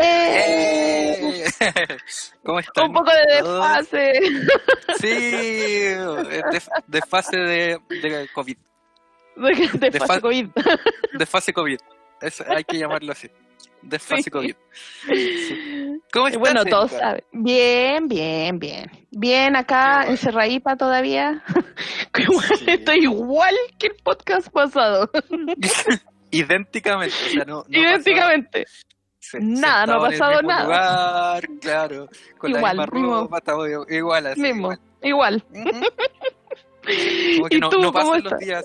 ¡Eh! ¿Cómo están? Un poco de desfase. Sí, de, desfase de, de COVID. De Desfase. fase COVID. Desfase COVID. Eso hay que llamarlo así. Desfase Sí. COVID. Sí. ¿Cómo estás? Bueno, todos saben. Bien, bien, bien. Bien acá, bueno. encerradipa todavía. Sí. Estoy igual que el podcast pasado. Idénticamente. O sea, no, no Idénticamente. Nada, no ha sentado en pasado el mismo nada. Lugar, claro. Con Igual, la misma mismo. ropa, estamos igual así. Mismo. igual. Igual. Ujú. Como que ¿Y no, tú no cómo pasan los días.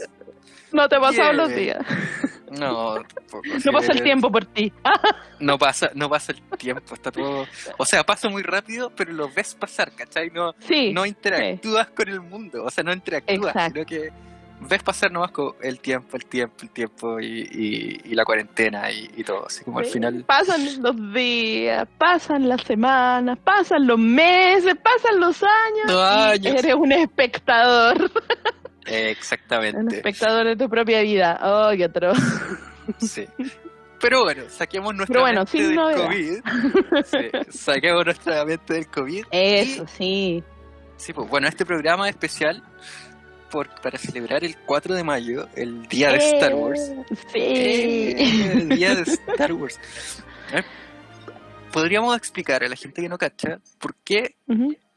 No te ha pasado Bien. los días. No, tampoco, No pasa el tiempo por ti. No pasa, no pasa el tiempo, está todo. O sea, pasa muy rápido, pero lo ves pasar, ¿cachai? No, Sí. no interactúas con el mundo, o sea, no interactúas, Exacto. sino que ves pasar nomás con el tiempo, el tiempo, el tiempo y, y- y la cuarentena y, y todo. Así como al final. Pasan los días, pasan las semanas, pasan los meses, pasan los años. Los y años. Eres un espectador, eh, un exactamente. espectador de tu propia vida. Oh, qué atroz. Sí. Pero bueno, saquemos nuestra bueno, mente sin del novedad. COVID. Sí, saquemos nuestra mente del COVID. Eso, sí. Sí, pues bueno, este programa es especial por, para celebrar el 4 de mayo, el día de Eh, Star Wars. Sí. Eh, el día de Star Wars. Eh, Podríamos explicar a la gente que no cacha por qué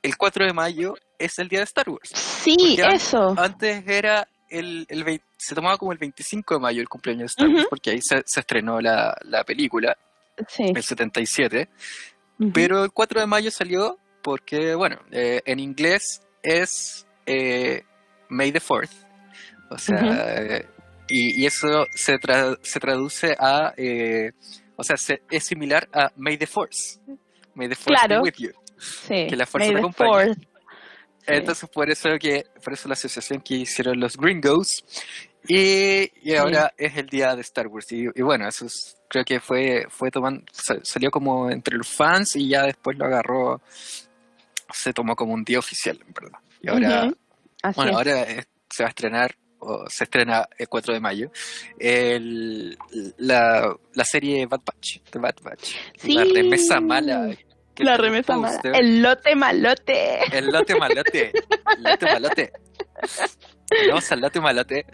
el 4 de mayo es el día de Star Wars. Sí, Porque eso. Antes era el, el 20 se tomaba como el 25 de mayo el cumpleaños de Star. Wars, porque ahí se, se estrenó la, la película, Sí. el 77. Ujú. Pero el 4 de mayo salió porque, bueno, eh, en inglés es eh, May the 4th. O sea, Ujú. eh, y, y eso se, tra- se traduce a, eh, o sea, se- es similar a May the Force. May the Force Claro. be with you. Sí. que la fuerza te acompañe. Sí. Entonces, por eso que, por eso la asociación que hicieron los Gringos. Y, y ahora es el día de Star Wars. Y, y bueno, eso es- creo que fue, fue tomando, sa- salió como entre los fans y ya después lo agarró, se tomó como un día oficial, en verdad. Y ahora, Ujú. Así bueno, es. ahora se va a estrenar, o se estrena el 4 de mayo, el, la, la serie Bad Batch, The Bad Batch. La Sí. remesa mala. La remesa mala. El lote malote. El lote malote. El lote malote. Vamos al lote malote.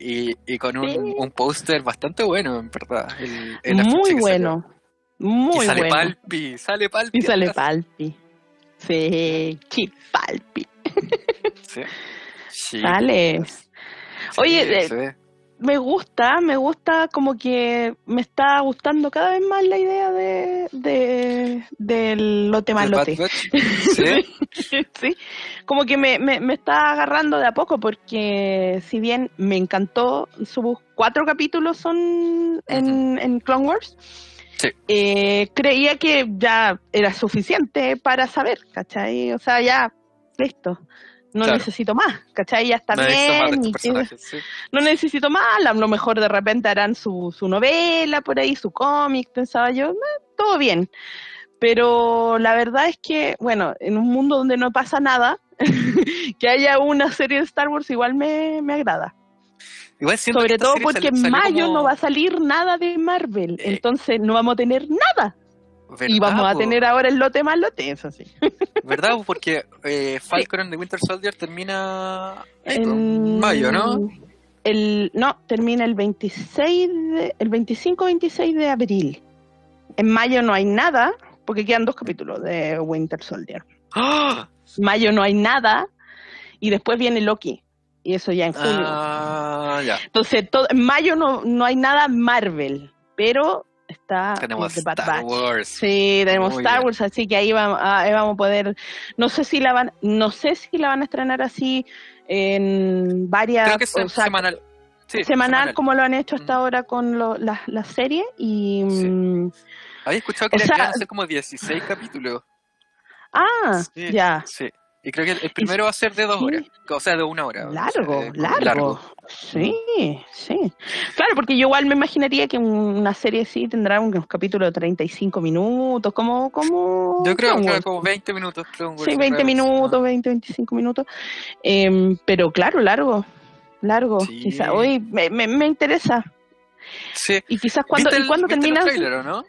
Y, y con un, Sí. un póster bastante bueno, en verdad. El, el afiche Muy bueno. salió. Muy y sale bueno. Palpi, sale Palpi. Y sale. Palpi. Sí, Chipalpi. Sí. Sí, Oye, eh. Me gusta, me gusta como que me está gustando cada vez más la idea de, de del lote malote. Sí. sí, como que me, me, me está agarrando de a poco porque si bien me encantó, sus cuatro capítulos son en, en Clone Wars, Sí. eh, creía que ya era suficiente para saber, ¿cachai? O sea, ya, listo. No Claro. necesito más, ¿cachai? Ya está No bien. y sí. no necesito más, a lo mejor de repente harán su, su novela por ahí, su cómic, pensaba yo, "Eh, todo bien. Pero la verdad es que, bueno, en un mundo donde no pasa nada, que haya una serie de Star Wars igual me, me agrada. Igual Sobre todo porque salió- en mayo como- no va a salir nada de Marvel, Eh. entonces no vamos a tener nada. Y ¿Verdad, vamos a tener ahora el lote más lote, eso sí. ¿Verdad? Porque eh, Falcon the Winter Soldier termina en En mayo, ¿no? El, no, termina el 26 de- el 25-26 de abril. En mayo no hay nada, porque quedan dos capítulos de Winter Soldier. ¡Ah! Mayo no hay nada, y después viene Loki. Y eso ya en junio. Ah, ya. Entonces, todo, en mayo no, no hay nada Marvel, pero está Tenemos The Bad Star Batch. Wars. Sí, tenemos Muy Star bien. Wars, así que ahí vamos, ahí vamos a poder, no sé si la van, no sé si la van a estrenar así en varias, Creo que es o sea, semanal. Sí, semanal, como lo han hecho hasta Mm. ahora con lo- las las series y Sí. mm, Había escuchado que O sea- ser como 16 capítulos. Ah, Sí, ya. Sí. Y creo que el primero va a ser de dos horas. O sea, de una hora. o sea, Largo, largo. Sí, sí. Claro, porque yo igual me imaginaría que un- una serie así tendrá unos capítulos de 35 minutos, como... como Yo creo que como 20 minutos. Sí, 20 Rebels, minutos, 20, 25 minutos. Em, pero claro, largo, largo. Sí. Quizá, hoy me, me, me interesa. ¿no? Sí. Y quizás cuando, ¿Viste ¿y viste termina? el tráiler, o no?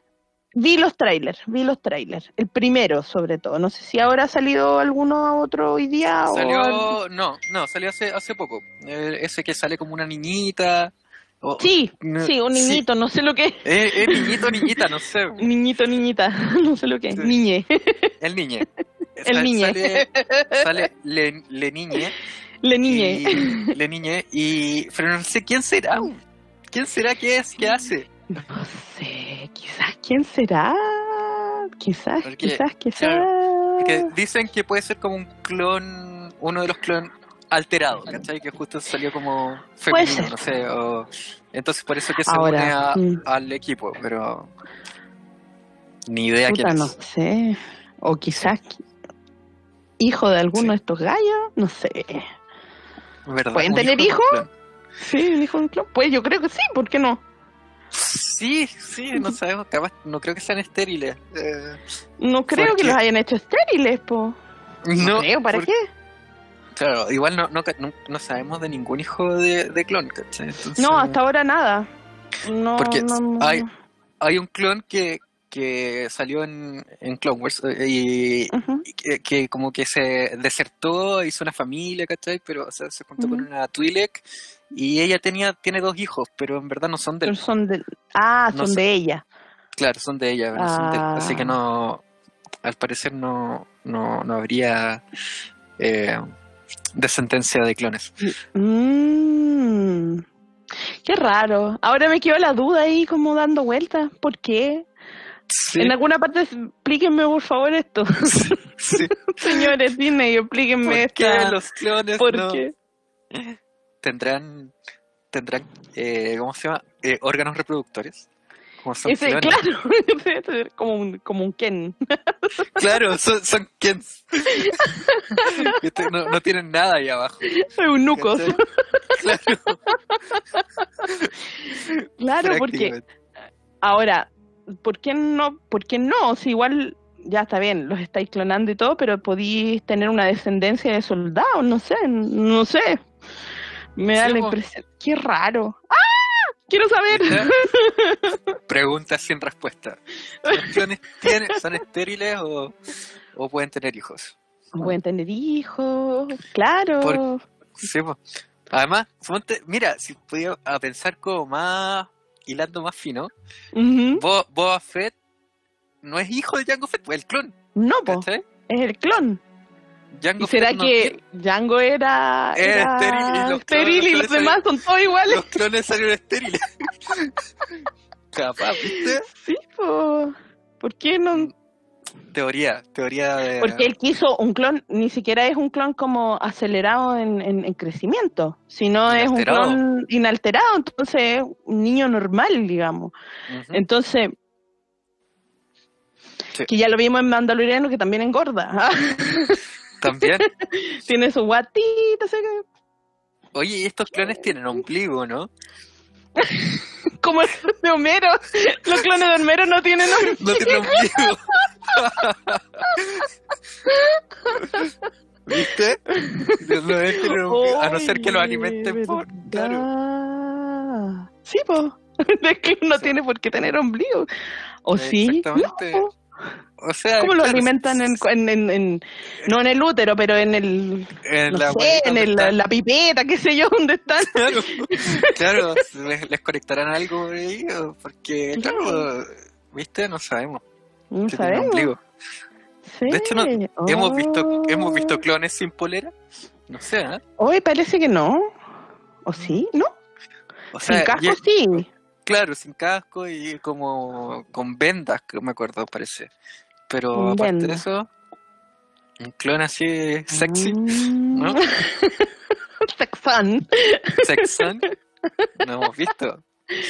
Vi los trailers, vi los trailers. El primero, sobre todo. No sé si ahora ha salido alguno otro hoy día o... Salió, no, no, salió hace, hace poco. Ese que sale como una niñita. o- Sí, no, sí, un niñito, no sé lo que es. Eh, eh, niñito, niñita, no sé. Niñito, niñita, no sé lo que es. Sí. Niñe, El niñe. el niñe. Sale, sale le, le niñe. Le niñe. y- le niñe. Y, pero no sé quién será. ¿Quién será que es? ¿Qué hace? No sé, quizás quién será. Quizás, Porque, quizás, quizás. Que dicen que puede ser como un clon, uno de los clones alterados, ¿cachai? Que justo salió como femenino, no sé. o- entonces por eso que se Ahora, une a- al equipo, pero ni idea Puta, quién no es. sé. O quizás qui- hijo de alguno Sí. de estos gallos, no sé. ¿Verdad? ¿Pueden tener hijo. Sí, un hijo de un clon. Pues yo creo que sí, ¿por qué no? Sí, sí, no sabemos, capaz, no creo que sean estériles. Eh, No creo ¿Por que los hayan hecho estériles, po. No, no, creo, ¿para qué? Claro, igual no, no, no, no sabemos de ningún hijo de, de clon, ¿cachai? Entonces, No, hasta ahora nada. No, Porque no, no. hay- hay un clon que, que salió en, en Clone Wars eh, y, que, que como que se desertó, hizo una familia, ¿cachai? Pero o sea, se juntó con Ujú. una Twi'lek y ella tenía tiene dos hijos, pero en verdad no son de Pero él. son de... Ah, No son de ella. Claro, son de ella, son de. Ah. Así que no, al parecer no, no, no habría eh, descendencia de clones. Mm, qué raro. Ahora me quedó la duda ahí como dando vueltas. ¿Por qué? Sí, En alguna parte explíquenme por favor esto. sí. Señores Disney, explíquenme ¿Por qué esta. los clones ¿Por no qué? Tendrán, tendrán eh, ¿cómo se llama? Eh, órganos reproductores? Como son Ese, claro, como un, como un Ken. Claro, son, son Kens. Viste, no, no tienen nada ahí abajo. Eunucos. Claro, Claro, porque ahora, ¿por qué no? ¿Por qué no? Si igual ya está bien, los estáis clonando y todo, pero podéis tener una descendencia de soldados, no sé, no sé. Me da Sí, la impresión. Qué raro. ¡Ah! Quiero saber. Preguntas sin respuesta. ¿Los clones tienen, son estériles o, o pueden tener hijos? Pueden tener hijos, claro. Por- Sí, po. Además, mira, si podía a pensar como más, hilando más fino, Ujú. Bo- Boba Fett no es hijo de Jango Fett, pues el clon, No, po, es el clon. ¿Y será Fett no que Django era, Era era estéril y los estéril y los demás son todos iguales? Los clones salieron estériles. Capaz, ¿viste? Sí, po. ¿Por qué no? Teoría, teoría de... Porque él quiso un clon, ni siquiera es un clon como acelerado en, en- en crecimiento, sino es un Inalterado. clon inalterado, entonces es un niño normal, digamos. Entonces, Sí. que ya lo vimos en Mandaloriano, que también engorda. ¿ah? También. Tiene su guatita, Oye, y estos clones tienen ombligo, ¿no? como el de Homero. Los clones de Homero no tienen nombre. No tienen ombligo. ¿Viste? No ombligo, a no ser que lo alimenten por... Claro. Sí, po. Es que no Sí. tiene por qué tener ombligo. ¿O sí? Exactamente. No. O sea, ¿Cómo lo alimentan en, en, en- en- no en el útero, pero en el, en no la sé, en el- la pipeta, qué sé yo, dónde están? Claro, claro, les, les conectarán algo por ahí, porque, claro, viste, no sabemos No que sabemos. Sí. De hecho, no- hemos visto, hemos Oh. visto clones sin polera, no sé, ¿eh? Hoy parece que no. ¿O sí? ¿No? O Sin casco ya- sí. Claro, sin casco y como con vendas, que me acuerdo, parece. Pero aparte de eso, un clon así sexy, Mm. ¿no? Sexan. sexan, no hemos visto.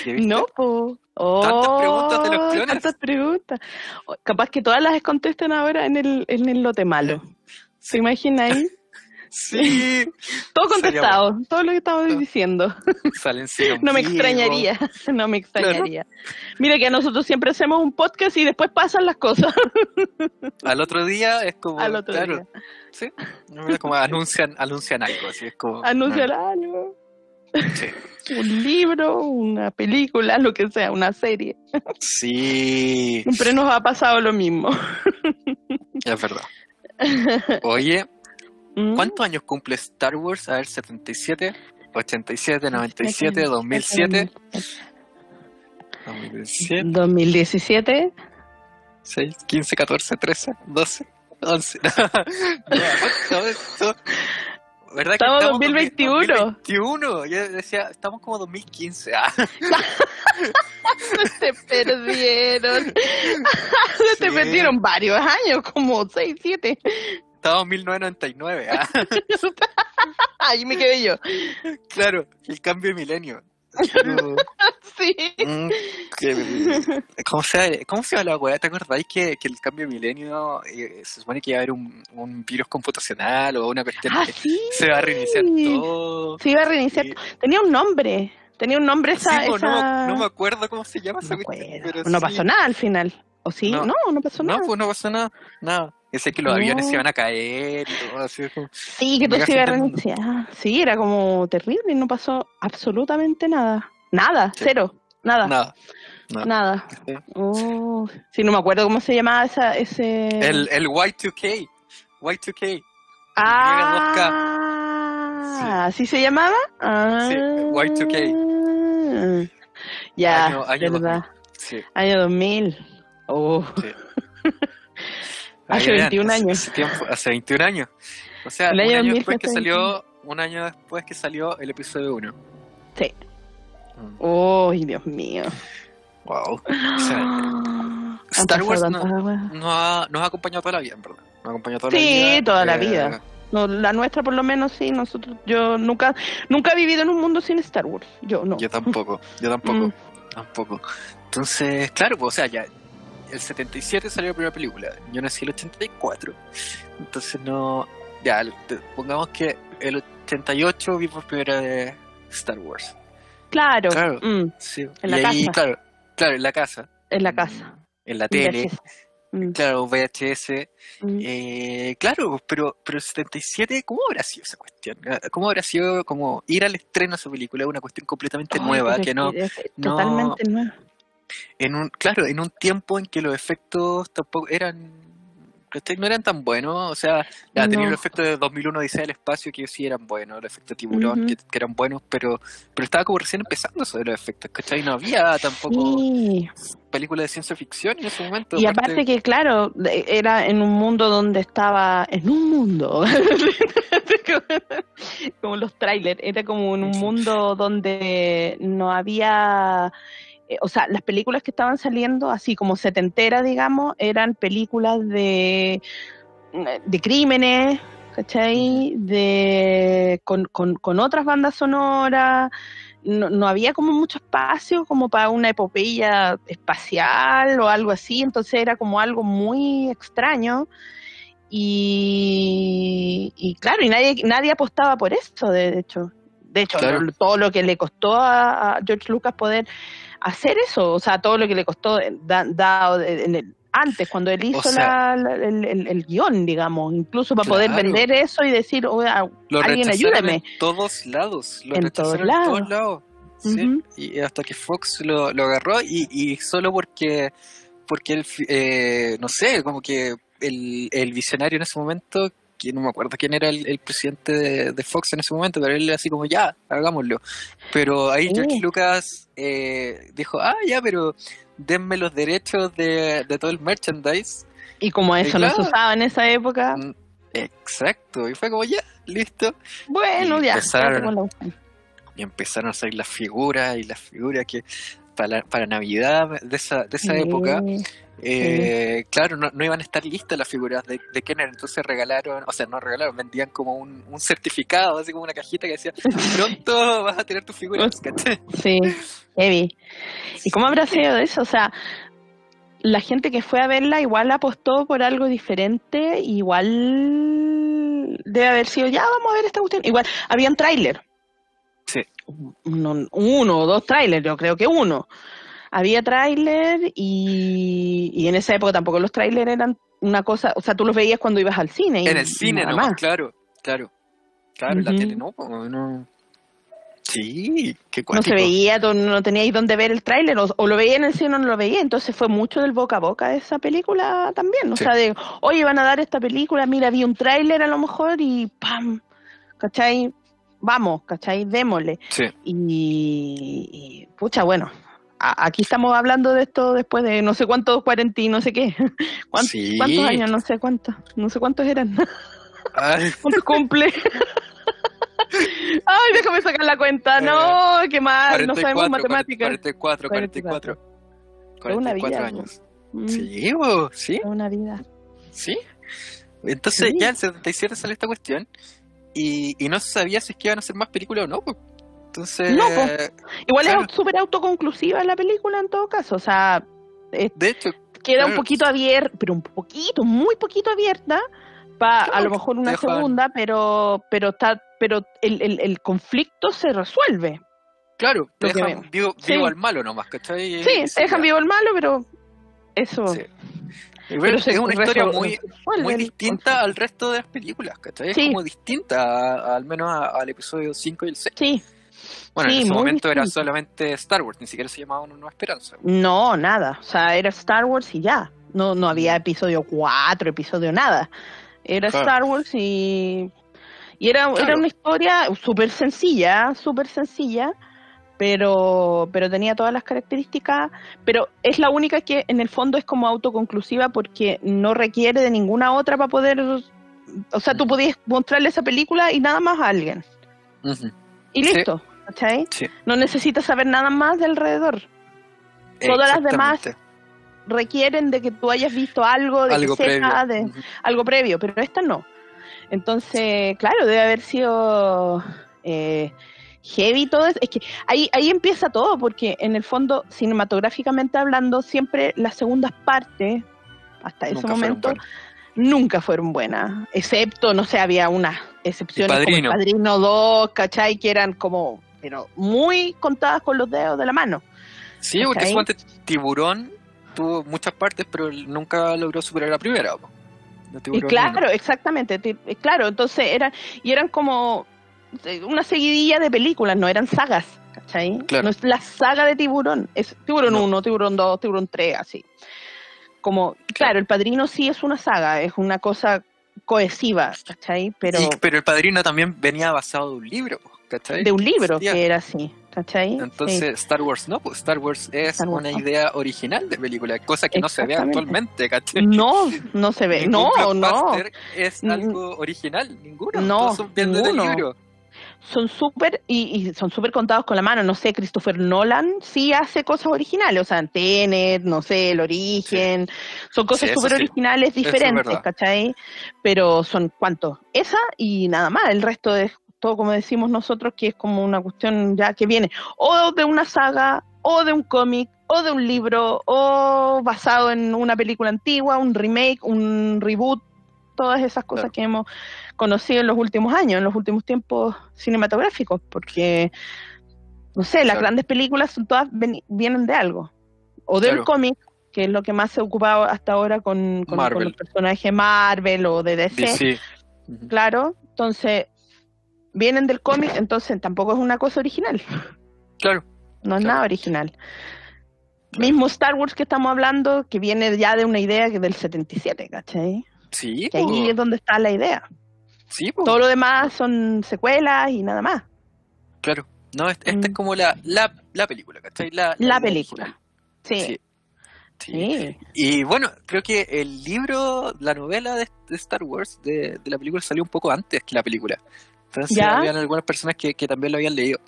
Sí. No, po. Tantas preguntas de los Oh, clones. Tantas preguntas. O- Capaz que todas las contesten ahora en el, en el lote malo. ¿Se imagina ahí? Sí, Todo Sería contestado, todo lo que estamos Todo. diciendo. salen No me extrañaría, no me extrañaría. Mira que nosotros siempre hacemos un podcast y después pasan las cosas Al otro día es como, al otro claro, día. sí, como anuncian, anuncian algo, así es como. Anunciar algo, Sí. un libro, una película, lo que sea, una serie. Sí, Siempre nos ha pasado lo mismo. es verdad. Oye, ¿Mm? ¿cuántos años cumple Star Wars? A ver, 77, 87, 97, 2007, 2007, 2017. 6, 15, 14, 13, 12, 11. No, ¿cuánto esto? ¿Verdad que Estamos en en 2021? 2021. Yo decía, estamos como 2015. Ah, Se perdieron. Se Sí. perdieron varios años, como 6, 7. En 1999. Ah, Ahí me quedé yo. claro, el cambio de milenio. Sí. mm, ¿Cómo se, ¿Cómo se llama la weá? ¿Te acordáis que, que el cambio de milenio eh, se supone que iba a haber un, un virus computacional o una cuestión Ah, que sí. se va a reiniciar todo? Se iba a reiniciar. Y- Tenía un nombre. Tenía un nombre esa. Sí, po, no, esa- no me acuerdo cómo se llama esa No cuestión. acuerdo. pero No sí. pasó nada al final. ¿O sí? No. No, no, pasó No, nada. pues no pasó nada. Nada. Ese que los No. aviones se iban a caer y todo así. Sí, que todo se iba a mundo. reiniciar. Sí, era como terrible y no pasó absolutamente nada. Nada, Sí. cero. Nada, Nada. No. nada. Sí. Oh, sí, no me acuerdo cómo se llamaba esa, ese... El, el Y2K. Y2K. Ah, ¿así se llamaba? Ah, Sí, Y2K. Ya, Año- año verdad. Sí. Año 2000. Oh, sí. Hace Ahí vean, 21 hace- años. Hace, tiempo, hace 21 años. O sea, El un año año 2000 después que hace salió, un año después que salió el episodio 1. Sí. Mm, oh, Dios mío. Wow. sea, Star Wars pasado no-. Nos ha, nos ha acompañado toda la vida, en verdad. Nos ha acompañado toda la Sí, vida. toda la eh, vida. No, la nuestra por lo menos sí, nosotros, yo nunca, nunca he vivido en un mundo sin Star Wars. Yo no. Yo tampoco, yo tampoco, Mm. tampoco. Entonces, claro, pues, o sea, ya, el 77 salió la primera película, yo nací el 84, entonces no, ya, pongamos que el 88 vi por primera vez Star Wars. Claro, Claro. mm, Sí, En y la ahí, casa. claro, claro, en la casa. en la casa. En la tele, VHS. Mm, claro, VHS. mm. Eh, claro, pero, pero el 77, ¿cómo habrá sido esa cuestión? ¿Cómo habrá sido como ir al estreno de esa película? Una cuestión completamente nueva, que no, es no- Totalmente nueva. En un, claro, en un tiempo en que los efectos tampoco eran, no eran tan buenos, o sea, ya tenía No. los efectos de 2001 Odisea del Espacio que sí eran buenos, los efectos de tiburón que, que eran buenos, pero, pero estaba como recién empezando eso de los efectos, ¿cachai? No había tampoco Sí. películas de ciencia ficción en ese momento. Y aparte que, claro, era en un mundo donde estaba, en un mundo, como los trailers, era como en un mundo donde no había, eh, o sea, las películas que estaban saliendo, así como setentera, digamos, eran películas de, de crímenes, ¿cachai? De, con, con, con otras bandas sonoras, no, no había como mucho espacio como para una epopeya espacial o algo así, entonces era como algo muy extraño. Y, y claro, y nadie, nadie apostaba por eso, de hecho. De hecho, Claro. todo lo que le costó a, a George Lucas poder hacer eso, o sea, todo lo que le costó eh, da- dado en el- antes, cuando él hizo sea- la- la- el, el- el guion, digamos, incluso para poder vender eso y decir, oiga, lo alguien ayúdeme. en todos lados, lo En todos en todos lados. Sí, y hasta que Fox lo, lo agarró y, y solo porque porque él eh, no sé como que el, el visionario en ese momento que no me acuerdo quién era el, el presidente de, de Fox en ese momento pero él así como ya hagámoslo pero ahí Sí. George Lucas eh, dijo ah ya pero denme los derechos de, de todo el merchandise Y como eso no se claro. usaba en esa época, Mm, exacto. Y fue como ya listo bueno, y ya. empezaron- la- y empezaron a salir las figuras y las figuras que para, para Navidad de esa, de esa época, eh, claro, no, no, iban a estar listas las figuras de, de, Kenner, entonces regalaron, o sea, no regalaron, vendían como un, un certificado, así como una cajita que decía, pronto vas a tener tus figuras, ¿cachai? Sí, heavy. ¿Y cómo habrá sido eso? O sea, la gente que fue a verla igual apostó por algo diferente, igual debe haber sido, ya vamos a ver esta cuestión. Igual, había un tráiler. Sí. Uno, uno o dos trailers, yo creo que uno había tráiler y, y, en esa época tampoco los trailers eran una cosa, o sea, tú los veías cuando ibas al cine. En el cine nomás, más. claro, claro. Claro, la tele no, no. Sí, qué No se veía, no teníais dónde ver el tráiler, o, o, lo veía en el cine o no lo veía, entonces fue mucho del boca a boca esa película también, o sí. sea, de, oye, van a dar esta película, mira, vi un tráiler a lo mejor y ¡pam! ¿Cachai? Vamos, ¿cachai? Démosle. Sí. Y, y, pucha, bueno, aquí estamos hablando de esto después de no sé cuántos, cuarenta y no sé qué. ¿Cuántos, sí. ¿cuántos años? No sé cuántos. No sé cuántos eran. ¿Cuántos cumple? Ay, déjame sacar la cuenta. No, qué mal. 44, no sabemos matemáticas. 44, 44. 44, una vida, años. Sí, vos, sí. Es una vida. Sí. Entonces, Sí. ya en el 77 sale esta cuestión. Y, y no se sabía si es que iban a hacer más películas o no. pues. Entonces. No, Igual claro. es súper autoconclusiva la película en todo caso. O sea, es- De hecho, queda un poquito abierta, pero un poquito, muy poquito abierta, para a lo mejor una segunda, pero pero está pero el, el, el conflicto se resuelve. claro, te dejan vivo, Sí. vivo al malo nomás, ¿cachai? Sí, se dejan vivo el malo, pero eso. Sí. Pero es una historia muy, muy distinta al resto de las películas, ¿cachai? Es Sí. como distinta, a- al menos a- al episodio 5 y el 6. Sí, Bueno, Sí, en ese momento era solamente Star Wars, ni siquiera se llamaba Una Nueva Esperanza. no, nada. O sea, era Star Wars y ya. No, no había episodio 4, episodio nada. Era Claro. Star Wars y, y era, Claro. era una historia súper sencilla, súper sencilla, pero, pero tenía todas las características, pero es la única que en el fondo es como autoconclusiva porque no requiere de ninguna otra para poder, o sea, tú podías mostrarle esa película y nada más a alguien. Y Sí. Listo, ¿cachai? Sí. No necesitas saber nada más de alrededor. Todas las demás requieren de que tú hayas visto algo, de Algo que de algo previo, pero esta no. Entonces, claro, debe haber sido eh, heavy todo eso. Es que ahí, ahí empieza todo, porque en el fondo, cinematográficamente hablando, siempre las segundas partes, hasta ese Nunca momento, nunca fueron buenas. Excepto, no sé, había unas excepciones El Padrino. como el Padrino 2, ¿cachai? Que eran como, pero muy contadas con los dedos de la mano. Sí, porque suponte Tiburón tuvo muchas partes, pero nunca logró superar la primera. Y claro, uno. exactamente, eh, claro, entonces eran, y eran como eh, una seguidilla de películas, no eran sagas, ¿cachai? Claro. No es la saga de Tiburón, es Tiburón No. 1, Tiburón 2, Tiburón 3, así. Como, claro, El Padrino sí es una saga, es una cosa cohesiva, ¿cachai? Pero Y- pero el padrino también venía basado de un libro, ¿cachai? de un libro que era así, ¿cachai? Entonces, Sí. Star Wars no, pues Star Wars es Star Wars una no. idea original de película, cosa que no se ve actualmente, ¿cachai? No, no se ve, Ningún no, no. es algo original, ninguno. No, son del ninguno. libro. son súper y, y son súper contados con la mano. No sé, Christopher Nolan sí hace cosas originales, o sea, Tenet, no sé, El Origen, son cosas súper sí. originales, es diferentes, verdad. ¿cachai? Pero son cuántos, esa y nada más, el resto es todo como decimos nosotros, que es como una cuestión ya que viene o de una saga, o de un cómic, o de un libro, o basado en una película antigua, un remake, un reboot, todas esas cosas Claro. que hemos conocido en los últimos años, en los últimos tiempos cinematográficos, porque, no sé, las Claro. grandes películas son todas ven- vienen de algo, o de un cómic, que es lo que más se ha ocupado hasta ahora con, con- con los personajes Marvel o de DC, claro, entonces vienen del cómic, entonces tampoco es una cosa original, Claro. no es Claro. nada original. Mismo Star Wars que estamos hablando, que viene ya de una idea que del 77, ¿cachai? Sí, Que ahí es donde está la idea. sí, po. Todo lo demás son secuelas y nada más. claro. No, es- esta Mm. es como la, la, la película, ¿cachai? La, La película. Sí, Sí. Sí. sí. Y bueno, creo que el libro, la novela de, de Star Wars, de, de la película, salió un poco antes que la película. Entonces ¿Ya? habían algunas personas que, que también lo habían leído.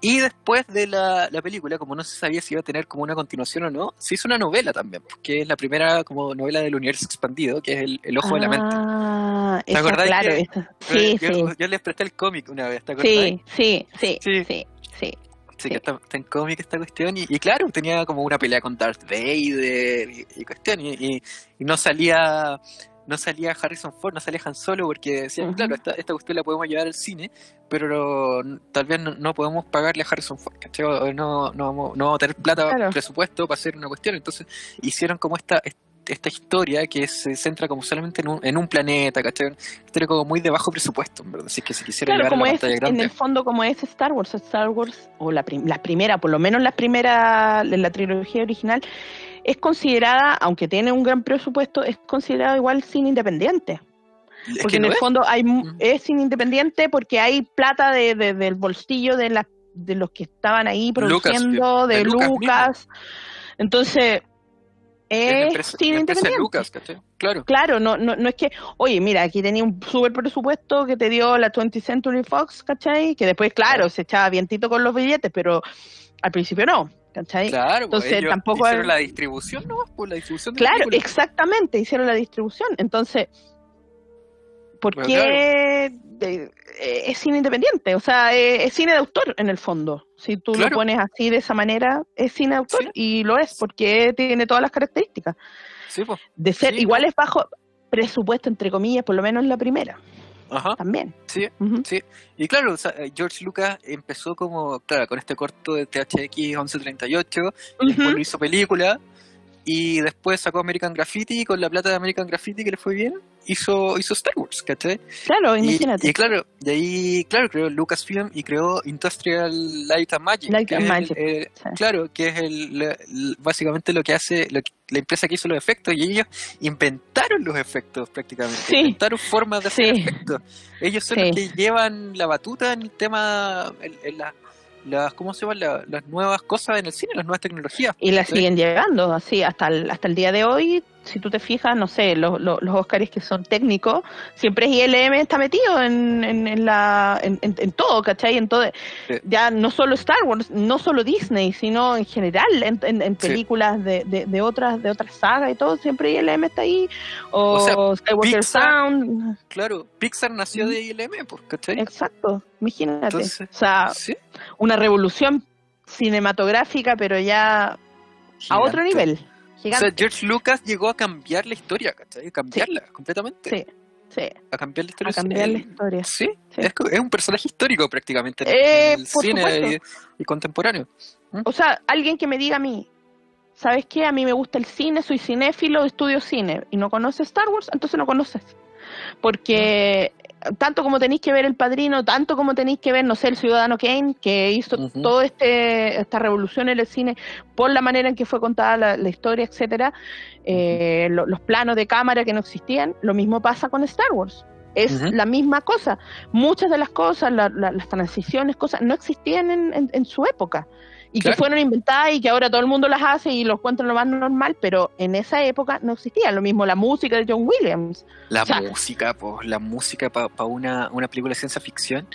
Y después de la, la, película, como no se sabía si iba a tener como una continuación o no, se hizo una novela también, que es la primera como novela del universo expandido, que es El, el Ojo ah, de la Mente. ¿Te acordás? Claro, que, sí, yo, sí. yo, les presté el cómic una vez, ¿te acordás? Sí, sí, sí, sí, sí. sí. Sí, que está, está, en cómic esta cuestión. Y, y, claro, tenía como una pelea con Darth Vader y, y cuestión. Y, y, no salía no salía Harrison Ford, no salía Han Solo, porque decían, uh -huh. claro, esta, esta cuestión la podemos llevar al cine, pero tal vez no, no podemos pagarle a Harrison Ford, ¿cachai? O no, no, vamos, no vamos a tener plata, claro. presupuesto para hacer una cuestión. Entonces hicieron como esta, esta historia que se centra como solamente en un, en un planeta, ¿cachai? Una historia como muy de bajo presupuesto, verdad. Así que si quisiera claro, como a la es, pantalla grande. En el fondo, como es Star Wars, Star Wars, o la, prim la primera, por lo menos la primera, de la trilogía original, es considerada, aunque tiene un gran presupuesto, es considerada igual cine independiente. Es Porque que en no el es. fondo hay, Mm. es cine independiente porque hay plata de, de- del bolsillo de, la, de los que estaban ahí produciendo, de de, Lucas Lucas. Entonces, Es empresa, cine independiente. Lucas. Claro. Claro, no, no, no es que, oye, mira, aquí tenía un súper presupuesto que te dio la 20th Century Fox, ¿cachai? Que después, claro, Claro. se echaba vientito con los billetes, pero al principio no, ¿cachai? Claro, pues, Entonces, ellos tampoco hicieron hay- la distribución, ¿no? Pues la distribución de la Claro, película. exactamente, hicieron la distribución. Entonces, ¿por qué eh, es cine independiente? O sea, eh, es, cine de autor en el fondo. Si tú Claro. lo pones así de esa manera, es cine de autor Sí. y lo es porque tiene todas las características Sí, pues. de ser Sí, igual es bajo presupuesto entre comillas, por lo menos en la primera Ajá. también. Sí, sí. Y claro, o sea, eh, George Lucas empezó como, claro, con este corto de THX 1138, después Ujú. lo hizo película, y después sacó American Graffiti, y con la plata de American Graffiti que le fue bien, hizo, hizo Star Wars, ¿cachai? Claro, imagínate. y claro, de ahí, claro, creó Lucasfilm y creó Industrial Light and Magic. Light and el- Magic, el- sí. Claro, que es el, básicamente lo que hace lo que- la empresa que hizo los efectos y ellos inventaron los efectos prácticamente. Sí. Inventaron formas de hacer Sí. efectos. Ellos son los que llevan la batuta en el tema, en, en las, ¿cómo se llaman? La- las nuevas cosas en el cine, las nuevas tecnologías. Y la ¿sí? siguen llegando así hasta el, hasta el día de hoy. Si tú te fijas, no sé, los, los, los Oscars que son técnicos, siempre ILM está metido en, en, en la, en, en- todo, ¿cachai? En todo, Sí. ya no solo Star Wars, no solo Disney, sino en general, en, Sí. películas de, de, de otras de otras sagas y todo, siempre ILM está ahí. O, O sea, Skywalker Pixar- Sound, Claro, Pixar nació Ujú. de ILM, pues, ¿cachai? exacto, imagínate. Entonces, o sea, Sí, una revolución cinematográfica, pero ya a otro gigante. O sea, George Lucas llegó a cambiar la historia, ¿cachai? A cambiarla completamente. Sí, sí, A cambiar la historia. a cambiar la El- historia. Sí, Sí. Es, un personaje histórico prácticamente en Eh, el por cine y, y contemporáneo. O sea, alguien que me diga a mí, ¿sabes qué? A mí me gusta el cine, soy cinéfilo, estudio cine y no conoces Star Wars, entonces no conoces. Porque tanto como tenéis que ver El Padrino, tanto como tenéis que ver, no sé, El Ciudadano Kane, que hizo Ujú. toda este, esta revolución en el cine por la manera en que fue contada la, la historia, etcétera, eh, lo- los planos de cámara que no existían, lo mismo pasa con Star Wars. Es la misma cosa. Muchas de las cosas, la- la- las transiciones, cosas, no existían en, en- en su época. Y Claro. que fueron inventadas y que ahora todo el mundo las hace y los encuentra lo más normal, pero en esa época no existía. Lo mismo la música de John Williams. La O sea- música, pues, la música para una, una película de ciencia ficción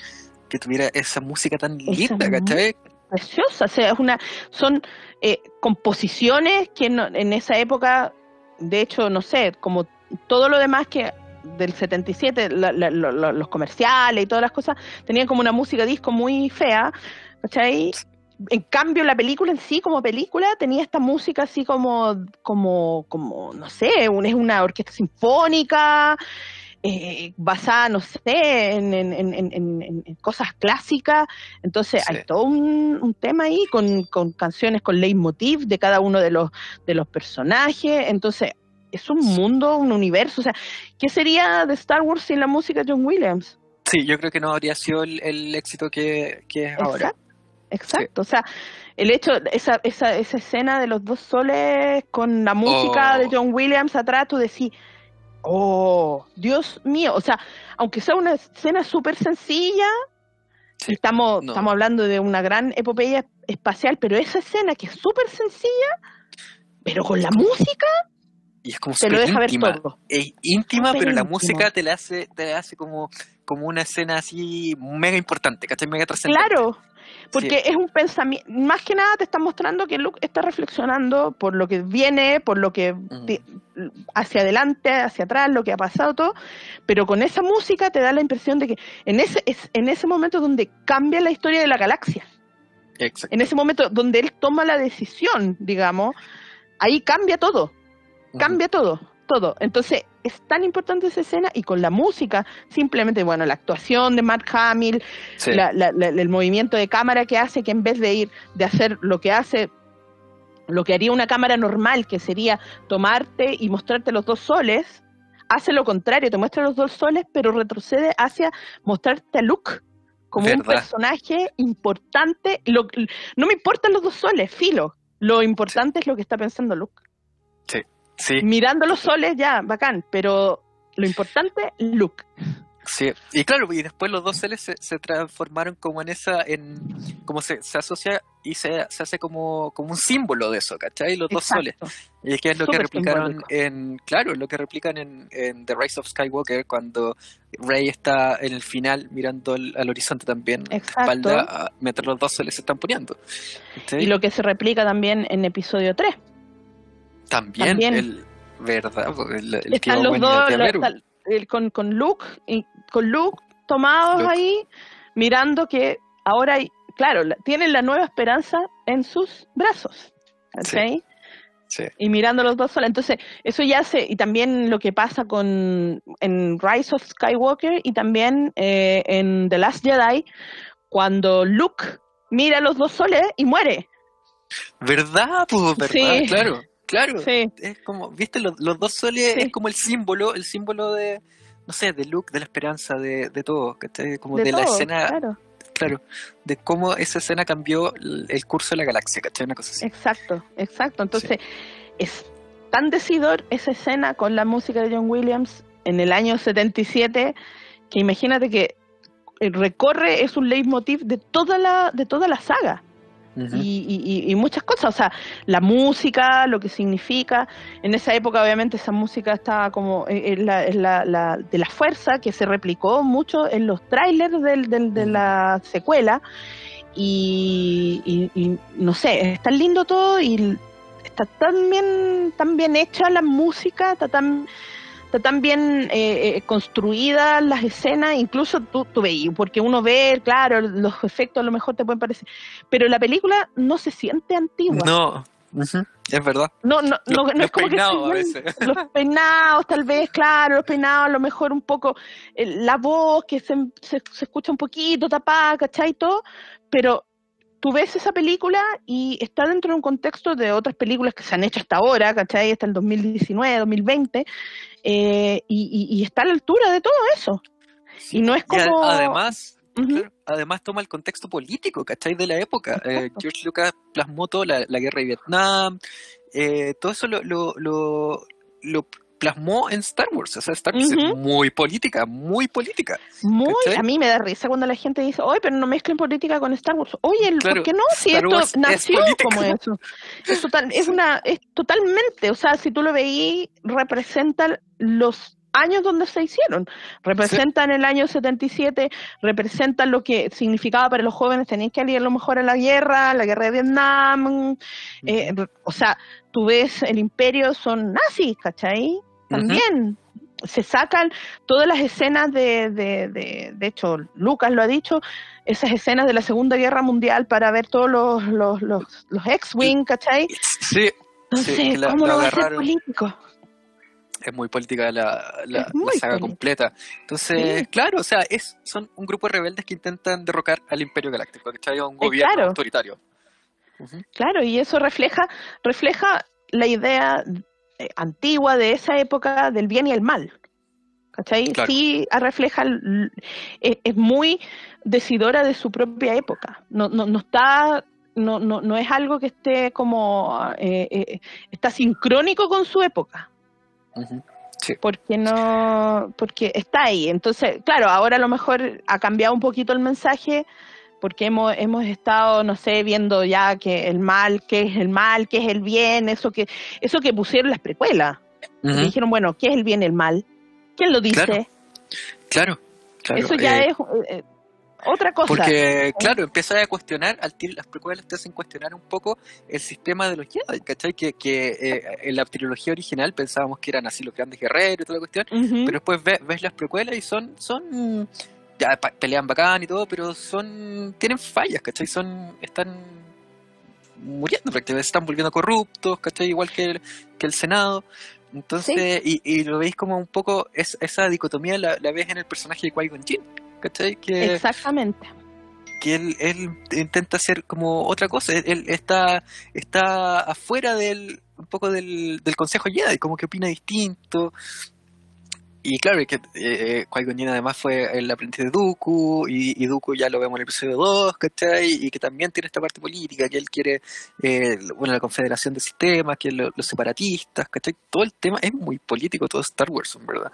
que tuviera esa música tan Esa linda, ¿cachai? preciosa, o sea, es una, son eh, composiciones que no- en esa época, de hecho, no sé, como todo lo demás que del 77, la- la- lo- los comerciales y todas las cosas, tenían como una música disco muy fea, ¿cachai? En cambio, la película en sí, como película, tenía esta música así como, como, como no sé, un- es una orquesta sinfónica, eh, basada, no sé, en, en- en- en- cosas clásicas. Entonces Sí. hay todo un, un tema ahí con, con canciones con leitmotiv de cada uno de los, de los personajes. Entonces es un mundo, un universo. O sea, ¿qué sería de Star Wars sin la música de John Williams? Sí, yo creo que no habría sido el, el éxito que, que es ahora. Exacto. Exacto, o sea, el hecho, esa, esa, esa escena de los dos soles con la música Oh. de John Williams atrás, tú decís, oh, Dios mío, o sea, aunque sea una escena súper sencilla, Sí, estamos, no. estamos hablando de una gran epopeya espacial, pero esa escena que es súper sencilla, pero con la música, Y es como te lo deja ver todo. Es íntima, pero la música te la hace, te la hace como, como una escena así mega importante, ¿cachai? Mega trascendente. Claro, Porque es un pensamiento, más que nada te está mostrando que Luke está reflexionando por lo que viene, por lo que hacia adelante, hacia atrás, lo que ha pasado todo, pero con esa música te da la impresión de que en ese, es en ese momento donde cambia la historia de la galaxia. En ese momento donde él toma la decisión, digamos, ahí cambia todo, cambia todo, todo. Entonces, es tan importante esa escena y con la música, simplemente, bueno, la actuación de Mark Hamill, el movimiento de cámara que hace, que en vez de ir, de hacer lo que hace, lo que haría una cámara normal, que sería tomarte y mostrarte los dos soles, hace lo contrario, te muestra los dos soles, pero retrocede hacia mostrarte a Luke como un personaje importante. no me importan los dos soles, filo. Lo importante es lo que está pensando Luke. Sí. Mirando los soles, ya, bacán, pero lo importante, Luke. Sí, y claro, y después los dos soles se, transformaron como en esa, en como se, se asocia y se, se, hace como, como un símbolo de eso, ¿cachai? Los dos soles. Y es que es lo que replicaron en, claro, lo que replican en, en, The Rise of Skywalker cuando Rey está en el final mirando al horizonte también, espalda, mientras los dos soles se están poniendo. Y lo que se replica también en episodio 3. También, el, verdad, el, el Están los dos, con, con Luke, y, con Luke tomados ahí, mirando que ahora, hay, claro, tienen la nueva esperanza en sus brazos. ¿okay? Sí. Y mirando los dos solos. Entonces, eso ya se. Y también lo que pasa con en Rise of Skywalker y también eh, en The Last Jedi, cuando Luke mira los dos soles y muere. ¿Verdad? Pues, ¿verdad? Claro. Claro, es como, viste, los, dos soles es como el símbolo, el símbolo de, no sé, de Luke, de la esperanza, de, de todo, que como de, la escena, claro. de cómo esa escena cambió el curso de la galaxia, ¿cachai? Una cosa así. Exacto, exacto. Entonces, es tan decidor esa escena con la música de John Williams en el año 77, que imagínate que recorre, es un leitmotiv de toda la, de toda la saga y, muchas cosas, o sea, la música, lo que significa. En esa época, obviamente, esa música estaba como eh, la, de la fuerza que se replicó mucho en los trailers de la secuela. Y, no sé, es tan lindo todo y está tan bien, tan bien hecha la música, está tan está tan bien eh, eh, construida las escenas, incluso tú, tú veías, porque uno ve, claro, los efectos a lo mejor te pueden parecer, pero la película no se siente antigua. No, es verdad. No, no, no, es como que los peinados, tal vez, claro, los peinados, a lo mejor un poco eh, la voz que se, se, escucha un poquito tapada, ¿cachai? Todo, pero tú ves esa película y está dentro de un contexto de otras películas que se han hecho hasta ahora, ¿cachai? Hasta el 2019, 2020, eh, y, está a la altura de todo eso. Y no es como... además, además toma el contexto político, ¿cachai? De la época. Eh, George Lucas plasmó toda la, guerra de Vietnam, eh, todo eso lo, lo, lo, plasmó en Star Wars. O sea, Star Wars es muy política, muy política. Muy, a mí me da risa cuando la gente dice, oye, pero no mezclen política con Star Wars. Oye, ¿por qué no? Si esto nació como eso. Es, total, es, una, es totalmente, o sea, si tú lo veís, representa los años donde se hicieron. Representan el año 77, representan lo que significaba para los jóvenes, tenían que ir a lo mejor a la guerra, la guerra de Vietnam. Eh, o sea, tú ves el imperio, son nazis, ¿cachai? También. Se sacan todas las escenas de, de, de, hecho, Lucas lo ha dicho, esas escenas de la Segunda Guerra Mundial para ver todos los, los, los, los X-Wing, ¿cachai? Sí. Entonces, ¿cómo lo va a hacer político? es muy política la, la, saga completa. Entonces, claro, o sea, es, son un grupo de rebeldes que intentan derrocar al Imperio Galáctico, que un eh, gobierno autoritario. Claro, y eso refleja, refleja la idea antigua de esa época del bien y el mal. ¿Cachai? Sí refleja, es, muy decidora de su propia época. No, no, no está, no, no, no es algo que esté como, eh, eh, está sincrónico con su época. Porque no, porque está ahí. Entonces, claro, ahora a lo mejor ha cambiado un poquito el mensaje porque hemos, hemos estado, no sé, viendo ya que el mal, qué es el mal, qué es el bien, eso que, eso que pusieron las precuelas. Dijeron, bueno, ¿qué es el bien y el mal? ¿Quién lo dice? Claro, claro. eso ya eh, es, eh, otra cosa. Porque, claro, empiezas a cuestionar, al tirar las precuelas te hacen cuestionar un poco el sistema de los Jedi, ¿cachai? Que, que eh, en la trilogía original pensábamos que eran así los grandes guerreros y toda la cuestión, Ujú. pero después ves, ves las precuelas y son, son, ya pelean bacán y todo, pero son, tienen fallas, ¿cachai? Son, están muriendo prácticamente, están volviendo corruptos, ¿cachai? Igual que el, que el Senado. Entonces, y, y lo veis como un poco, es, esa dicotomía la, la ves en el personaje de Qui-Gon Jinn, ¿cachai? Que, Exactamente. que él, él intenta hacer como otra cosa, él, él está, está afuera del, un poco del, del Consejo Jedi, como que opina distinto. Y claro, que eh, Qui-Gon Jinn además fue el aprendiz de Dooku, y, y Dooku ya lo vemos en el episodio 2, ¿cachai? Y que también tiene esta parte política, que él quiere, eh, bueno, la confederación de sistemas, que lo- los separatistas, ¿cachai? Todo el tema es muy político, todo Star Wars, en verdad.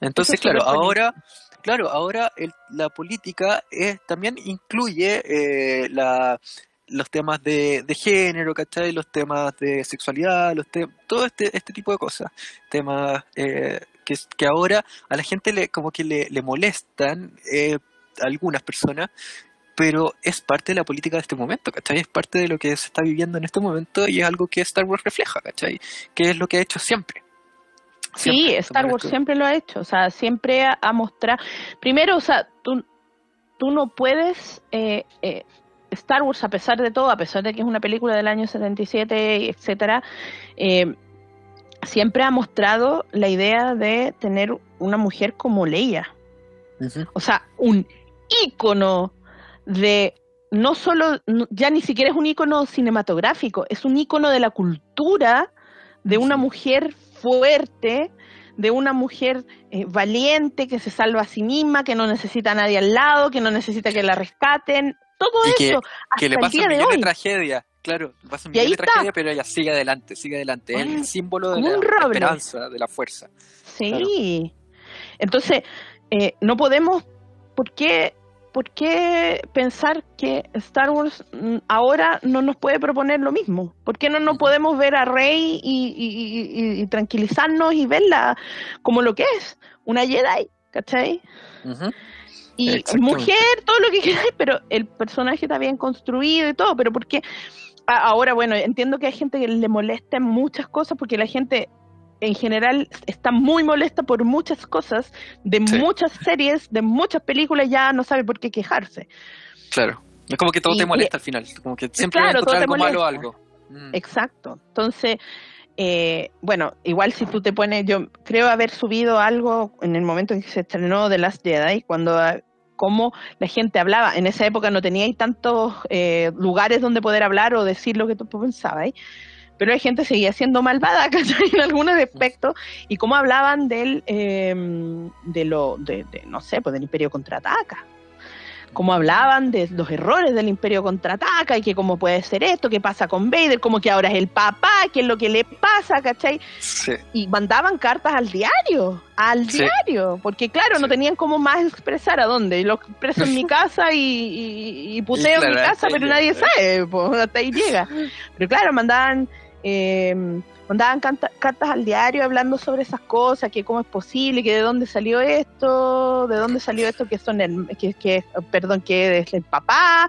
Entonces, es claro, ahora, claro, ahora el- la política es, también incluye eh, la, los temas de, de género, ¿cachai? Los temas de sexualidad, los te- todo este, este tipo de cosas. Temas eh, que, que ahora a la gente le, como que le, le molestan eh, a algunas personas, pero es parte de la política de este momento, ¿cachai? Es parte de lo que se está viviendo en este momento y es algo que Star Wars refleja, ¿cachai? Que es lo que ha hecho siempre. Sí, Star Wars siempre lo ha hecho, o sea, siempre ha, ha mostrado... Primero, o sea, tú, tú no puedes... eh, eh, Star Wars, a pesar de todo, a pesar de que es una película del año 77, etcétera, eh, siempre ha mostrado la idea de tener una mujer como Leia. O sea, un ícono de no solo, ya ni siquiera es un ícono cinematográfico, es un ícono de la cultura de una mujer fuerte, de una mujer eh, valiente que se salva a sí misma, que no necesita a nadie al lado, que no necesita que la rescaten, todo Y eso que hasta le el pasa día un de hoy. tragedias, claro, pasa un millón de está. tragedias, pero ella sigue adelante, sigue adelante, es Ah, el símbolo de la, esperanza, de la fuerza. Sí. Entonces, eh, no podemos, ¿por qué, ¿por qué pensar que Star Wars mm, ahora no nos puede proponer lo mismo? ¿Por qué no nos podemos ver a Rey y, y- y- y tranquilizarnos y verla como lo que es? Una Jedi, ¿cachai? Y mujer, todo lo que queráis, pero el personaje está bien construido y todo, pero porque ahora, bueno, entiendo que hay gente que le molesta muchas cosas porque la gente en general está muy molesta por muchas cosas, de Sí. muchas series, de muchas películas, ya no sabe por qué quejarse. Claro, es como que todo Y- te y- molesta al final, como que siempre Claro, encontrar algo malo o algo. Mm. Exacto. Entonces, eh, bueno, igual si tú te pones, yo creo haber subido algo en el momento en que se estrenó The Last Jedi, cuando ah, cómo la gente hablaba. En esa época no teníais tantos eh, lugares donde poder hablar o decir lo que tú pensabas, pero la gente seguía siendo malvada en algunos aspectos. Y cómo hablaban del eh, de lo de, de, no sé pues del Imperio contraataca cómo hablaban de los errores del Imperio contraataca y que cómo puede ser esto, qué pasa con Vader, como que ahora es el papá, qué es lo que le pasa, ¿cachai? Sí, Y mandaban cartas al diario, al Sí. diario, porque claro, no tenían cómo más expresar a dónde. Y Lo expreso en mi casa y, y, y puteo en mi casa, pero nadie sabe, pues, hasta ahí llega. Pero claro, mandaban... eh, mandaban cartas al diario hablando sobre esas cosas, que cómo es posible, que de dónde salió esto, de dónde salió esto, que son el, que, que perdón, que es el papá,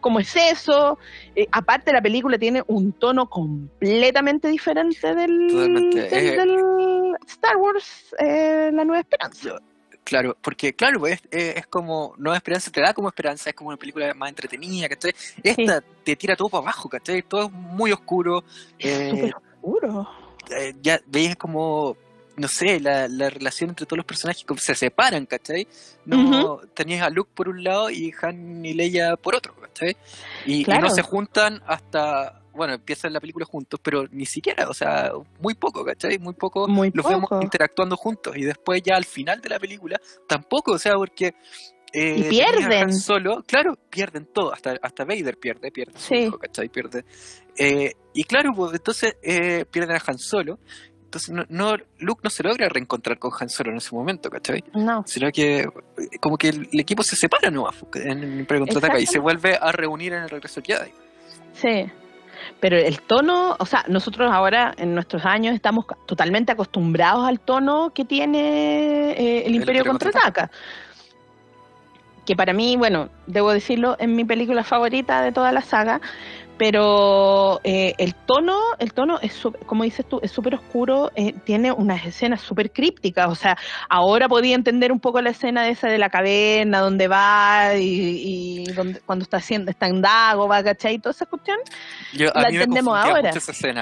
cómo es eso. Eh, aparte la película tiene un tono completamente diferente del, del- eh. del Star Wars, eh, La Nueva Esperanza. claro, porque claro, pues, es, es como, no esperanza, te da como esperanza, es como una película más entretenida, ¿cachai? Esta te tira todo para abajo, ¿cachai? Todo es muy oscuro, Es oscuro. eh, ya veis como, no sé, la, la relación entre todos los personajes como se separan, ¿cachai? No, tenías a Luke por un lado y Han y Leia por otro, ¿cachai? Y, y Claro. no se juntan hasta, bueno, empiezan la película juntos, pero ni siquiera, o sea, muy poco, ¿cachai? Muy poco Muy los vemos poco. interactuando juntos y después ya al final de la película tampoco, o sea, porque... eh, Y pierden. Solo, claro, pierden todo, hasta, hasta Vader pierde, pierde Sí. hijo, ¿cachai? Pierde. Eh, y claro, pues entonces eh, pierden a Han Solo, entonces no, no, Luke no se logra reencontrar con Han Solo en ese momento, ¿cachai? No, Sino que eh, como que el, el equipo se separa nomás pues, en el Contraataca y se vuelve a reunir en el regreso Jedi. sí. Pero el tono, o sea, nosotros ahora en nuestros años estamos totalmente acostumbrados al tono que tiene eh, el Imperio Imperio Contraataca. Que para mí, bueno, debo decirlo, es mi película favorita de toda la saga, pero eh, el tono, el tono es, como dices tú, es súper oscuro, eh, tiene unas escenas súper crípticas, o sea, ahora podía entender un poco la escena esa de la caverna, donde va y, donde, cuando está haciendo, está en Dago, va, ¿cachai? Toda esa cuestión, Yo, la entendemos ahora,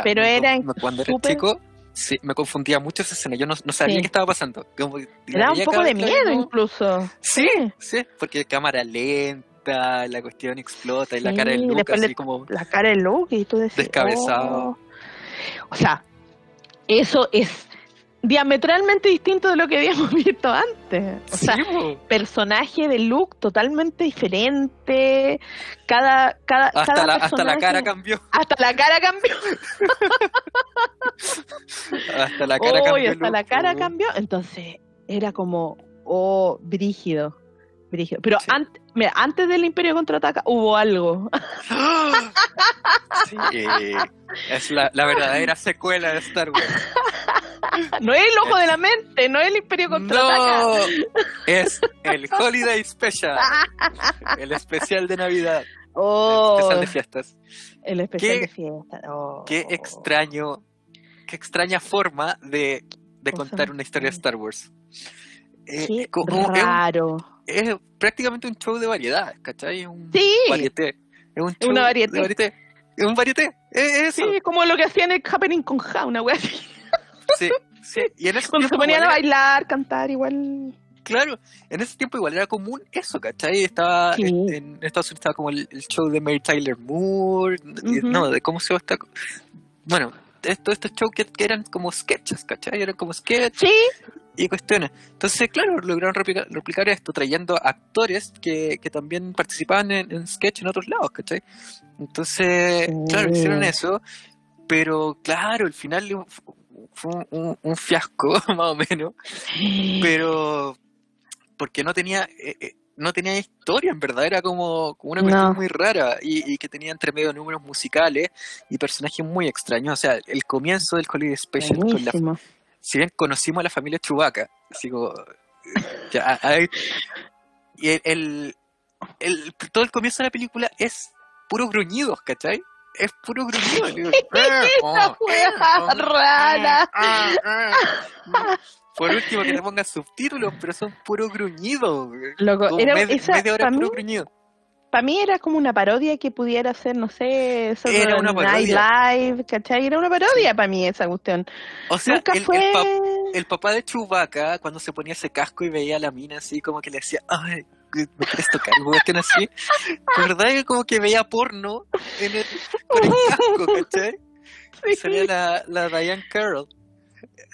pero era Cuando era chico, sí, me confundía mucho esa escena. Yo no, no sabía Sí. qué estaba pasando. Como da un poco de miedo incluso. Sí, sí, porque cámara lenta, la cuestión explota y la cara de Luke así como... la cara de Luke y tú decís, Descabezado. "Oh". O sea, eso es diametralmente distinto de lo que habíamos visto antes. O sea, po. personaje de Luke totalmente diferente. Cada, cada, hasta, cada la, hasta la cara cambió. Hasta la cara cambió. Hasta la cara Oh, cambió. hasta la cara po. cambió. Entonces, era como, oh, brígido. Brígido. Pero Sí. ant- mira, antes del Imperio contraataca hubo algo. Sí, es la, la verdadera secuela de Star Wars. no es el ojo de la mente, no es el Imperio contraataca. No, es el Holiday Special, el especial de Navidad, Oh, el especial de fiestas. el especial Qué- de fiesta. Oh. Qué extraño, qué extraña forma de, de contar una historia de. Star Wars. Eh, Qué como- raro. es prácticamente un show de variedad, ¿cachai? Un Sí. varieté. Es un Una show de varieté. Es un varieté. Es Sí, como lo que hacían en Happening con Ja, una wea así. Sí, sí. Y en ese Cuando se ponían a bailar, cantar, igual. Claro, en ese tiempo igual era común eso, ¿cachai? Estaba Sí. en, en Estados Unidos estaba como el, el show de Mary Tyler Moore, y- Ujú. no, de cómo se llama esta... Bueno, todos estos shows que, que eran como sketches, ¿cachai? Eran como sketches Sí, y cuestiones. Entonces, claro, lograron replicar, replicar esto trayendo actores que, que también participaban en, en sketch en otros lados, ¿cachai? Entonces, claro, Mm. hicieron eso, pero claro, el final fue un, un- fiasco, más o menos. Pero porque no tenía eh, eh, no tenía historia en verdad. Era como, como una cuestión No. muy rara. Y, y que tenía entre medio números musicales y personajes muy extraños. O sea el comienzo del Holiday Special con la, si bien conocimos a la familia Chewbacca así como ya, hay- y el, el- el- todo el comienzo de la película es puros gruñidos ¿cachai? Es puro gruñido Esa rara. por último que te pongan subtítulos pero son puro gruñidos Loco, como era, media, esa, media hora para puro mí, gruñido. pa' mí era como una parodia que pudiera ser, no sé, eso Era una Night. Live, ¿cachai? Era una parodia para mí esa cuestión. O sea, Nunca el, el fue... pap- el papá de Chewbacca, cuando se ponía ese casco y veía a la mina así, como que le decía, ay, me quieres tocar, y cuestión así. ¿Verdad? que como que veía porno en el, con el casco, ¿cachai? Y salía la, la Diane Carroll.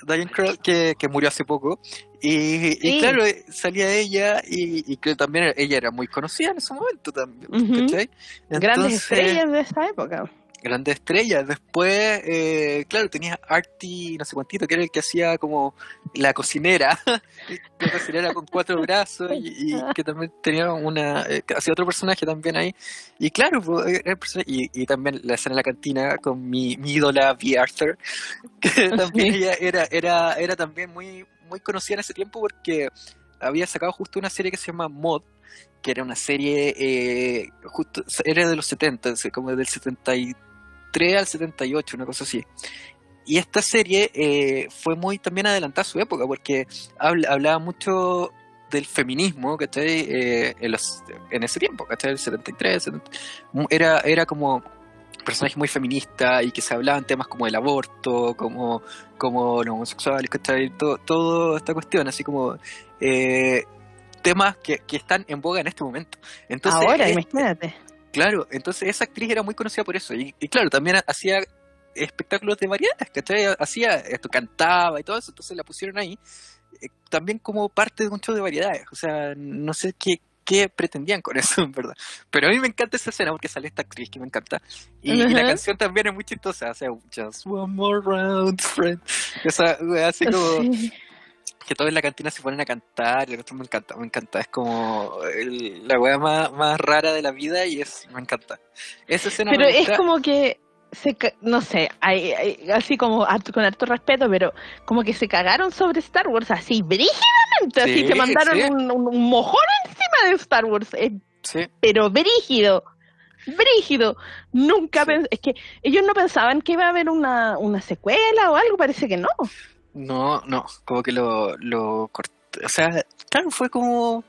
Diane Carroll, que, que murió hace poco. Y, y Sí. claro, eh, salía ella y, y que también ella era muy conocida en ese momento también, Ujú. ¿cachai? Grandes Entonces, estrellas de esa época. Grandes estrellas. Después, eh, claro, tenía Artie, no sé cuántito, que era el que hacía como la cocinera, la cocinera con cuatro brazos y, y que también tenía una, eh, hacía otro personaje también ahí. Y claro, pues, era el personaje- y, y también la escena en la cantina con mi, mi ídola V. Arthur, que también ella era, era, era también muy, muy conocida en ese tiempo porque había sacado justo una serie que se llama Mod, que era una serie eh, justo era de los 70, así como del 73 al 78, una cosa así. Y esta serie eh, fue muy también adelantada a su época, porque habla- hablaba mucho del feminismo, ¿cachai? Eh, en, los, en ese tiempo, ¿cachai? El 73, 70, mu- era, era como personaje muy feminista y que se hablaban temas como el aborto, como, como los homosexuales, ¿cachai? Todo, toda esta cuestión, así como eh, temas que, que están en boga en este momento. Entonces, Ahora, eh, imagínate. Claro, entonces esa actriz era muy conocida por eso. Y, y claro, también hacía espectáculos de variedades, ¿cachai? Hacía esto, cantaba y todo eso, entonces la pusieron ahí eh, también como parte de un show de variedades. O sea, no sé qué, qué pretendían con eso, en verdad. Pero a mí me encanta esa escena porque sale esta actriz que me encanta. Y, y la canción también es muy chistosa. O sea, just one more round, friend. Esa, así como Sí. Que todos en la cantina se ponen a cantar, y esto me encanta, me encanta, es como el- la weá más, más rara de la vida y es, me encanta. Esa escena Pero me es gusta. como que, se, no sé, hay- hay- así como con harto respeto, pero como que se cagaron sobre Star Wars así, brígidamente. Así Sí, te mandaron sí. un, un- un mojón encima de Star Wars. Sí, pero brígido, brígido. Nunca Sí. pensé, es que ellos no pensaban que iba a haber una, una secuela o algo, parece que no. No, no, como que lo, lo corté. O sea, claro, fue como.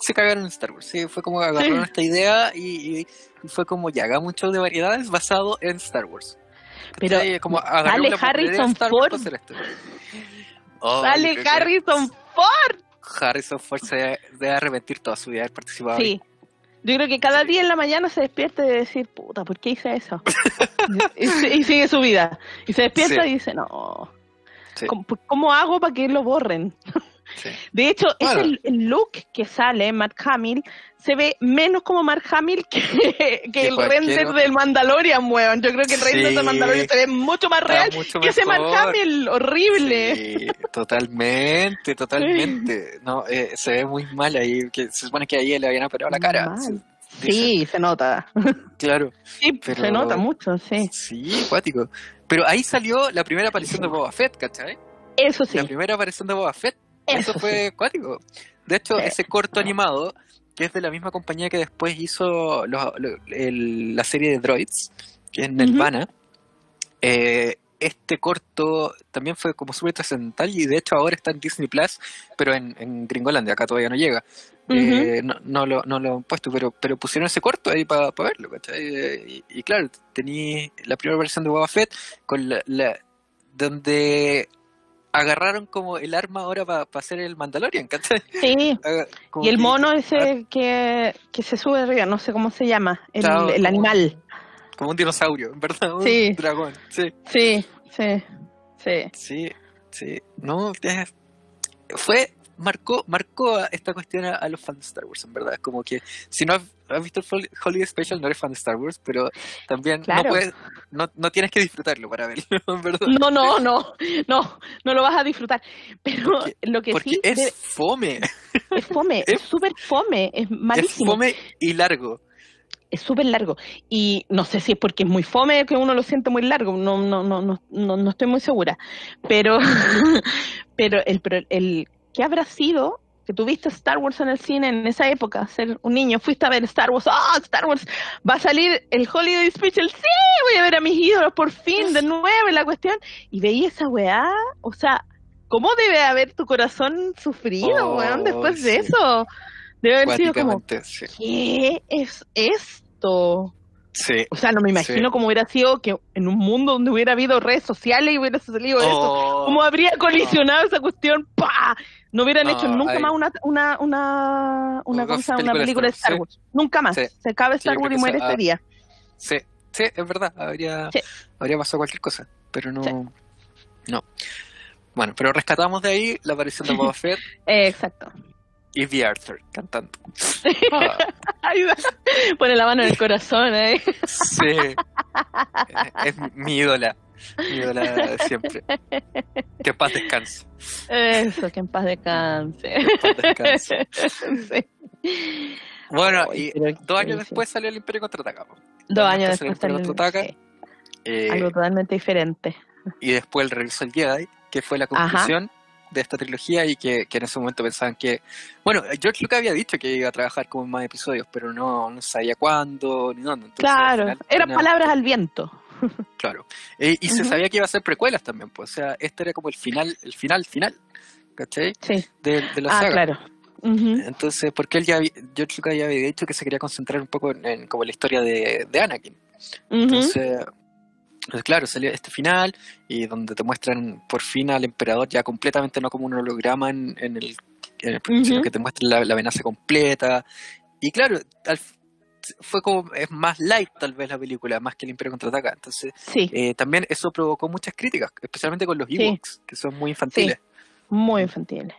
Se cagaron en Star Wars, sí, fue como agarraron Sí. esta idea y, y- y fue como ya, hagamos un show de variedades basado en Star Wars. Pero como sale Harrison Star Wars Ford. Oh, Sale Harrison Ford. Harrison Ford se debe, arrepentir toda su vida de haber participado. ahí. Sí. Yo creo que cada día en la mañana se despierta de decir, puta, ¿por qué hice eso? y, y- y sigue su vida. Y se despierta Sí. y dice, no, Sí, ¿cómo, ¿cómo hago para que lo borren? sí. De hecho, ese el look que sale, Mark Hamill, se ve menos como Mark Hamill que, que Que el render otro. del Mandalorian, weón. Yo creo que el render Sí. del Mandalorian se ve mucho más real mucho que ese Mark. Hamill, horrible. Sí, totalmente, totalmente. No, eh, se ve muy mal ahí. Que se supone que ahí le habían operado la cara. Sí, se nota. Claro. Sí, Pero- se nota mucho, sí. Sí, acuático. Pero ahí salió la primera aparición de Boba Fett, ¿cachai? Eso sí. La primera aparición de Boba Fett. Eso, Eso fue acuático. De hecho, Sí. ese corto animado, que es de la misma compañía que después hizo los- lo- el- la serie de Droids, que es Nelvana, eh, este corto también fue como súper trascendental y de hecho ahora está en Disney Plus, pero en, en Gringolandia, acá todavía no llega. Eh, no, no lo, no lo han puesto, pero, pero pusieron ese corto ahí para verlo, ¿cachai? Y, y claro, tení la primera versión de Boba Fett con la, la- donde agarraron como el arma ahora para hacer el Mandalorian, ¿cachai? Sí. Como Y el que- mono ese que, que se sube arriba, no sé cómo se llama, el, Claro, el como- animal. Como un dinosaurio, verdad, un Sí. dragón, sí. Sí, sí, sí. Sí, sí. No, fue, marcó, marcó a esta cuestión a, a los fans de Star Wars, en verdad. Como que si no has, has visto el Hol- Holiday Special, no eres fan de Star Wars, pero también Claro. no puedes, no, no tienes que disfrutarlo para verlo, en verdad. No, no, no, no, no lo vas a disfrutar. Pero Porque- lo que Porque sí es fome, es fome, es- es súper fome, es es malísimo, fome y largo. es súper largo. Y no sé si es porque es muy fome que uno lo siente muy largo, no, no, no, no, no, no estoy muy segura. Pero, pero el, el, ¿qué habrá sido? Que tuviste Star Wars en el cine en esa época, ser un niño, fuiste a ver Star Wars, ¡ah, Star Wars! Va a salir el Holiday Special, sí, voy a ver a mis ídolos por fin, de nuevo, la cuestión. Y veía esa weá, o sea, ¿cómo debe haber tu corazón sufrido, Oh, weón, después de eso? Debe haber sido como, sí. ¿qué es esto? Sí. O sea, no me imagino Sí. cómo hubiera sido que en un mundo donde hubiera habido redes sociales y hubiera salido eso. Oh, ¿Cómo habría colisionado esa cuestión? ¡Pah! No hubieran No, hecho nunca hay- más una una una una, Una ¿cómo se llama? una película de Star Wars. Nunca más. Sí. Se acaba Star Wars y muere este ah, día. Sí, sí, es verdad. Habría, habría pasado cualquier cosa, pero no. No. Bueno, pero rescatamos de ahí la aparición de Boba Fett exacto. y V. Arthur cantando. Ah, Pone la mano en el corazón, ¿eh? sí. Es mi ídola. Ídola siempre. Que en paz descanse. Eso, que en paz descanse. Que en paz descanse. Sí. Bueno, y dos años después salió el Imperio Contraataca. Dos años está el después Imperio salió- Contraataca. sí, eh, algo totalmente diferente. y después el regreso al Jedi, que fue la Ajá. conclusión de esta trilogía y que, que en ese momento pensaban que... Bueno, George Lucas había dicho que iba a trabajar como en más episodios, pero no, no sabía cuándo ni dónde. Entonces, Claro, final eran palabras al viento. Claro. Eh, y se Ujú. sabía que iba a ser precuelas también, pues. O sea, este era como el final, el final, final. ¿Cachai? Sí. De, de la Ah, saga. claro. Ujú. Entonces, porque él ya George Lucas ya había dicho que se quería concentrar un poco en, en como la historia de, de Anakin. Ujú. Entonces, pues claro, salió este final y donde te muestran por fin al emperador ya completamente, no como un holograma en, en el, en el sino que te muestran la, la amenaza completa. Y claro, al- fue como, es más light tal vez la película, más que el Imperio Contraataca. Entonces, Sí, eh, también eso provocó muchas críticas, especialmente con los Sí. Ewoks, que son muy infantiles. muy infantiles.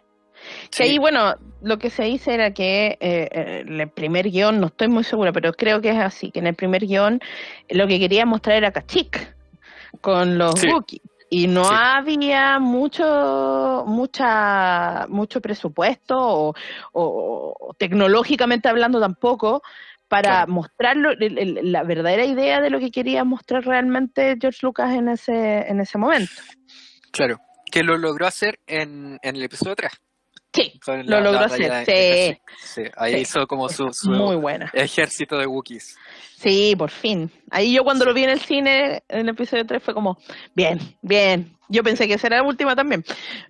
Sí. Que ahí, bueno, lo que se dice era que eh, eh, en el primer guion, no estoy muy segura, pero creo que es así, que en el primer guion lo que quería mostrar era Kashyyyk con los Sí. Wookiees. Y no Sí. había mucho, mucha, mucho presupuesto o, o- o tecnológicamente hablando tampoco para Claro. el- el- la verdadera idea de lo que quería mostrar realmente George Lucas en ese, en ese momento. Claro, que lo logró hacer en, en el episodio 3. Sí, lo logró hacer, sí. sí, ahí Sí. hizo como su, su Muy buena. ejército de Wookiees. Sí, por fin. Ahí yo cuando lo vi en el cine, en el episodio 3, fue como, bien, bien. Yo pensé que esa era la última también.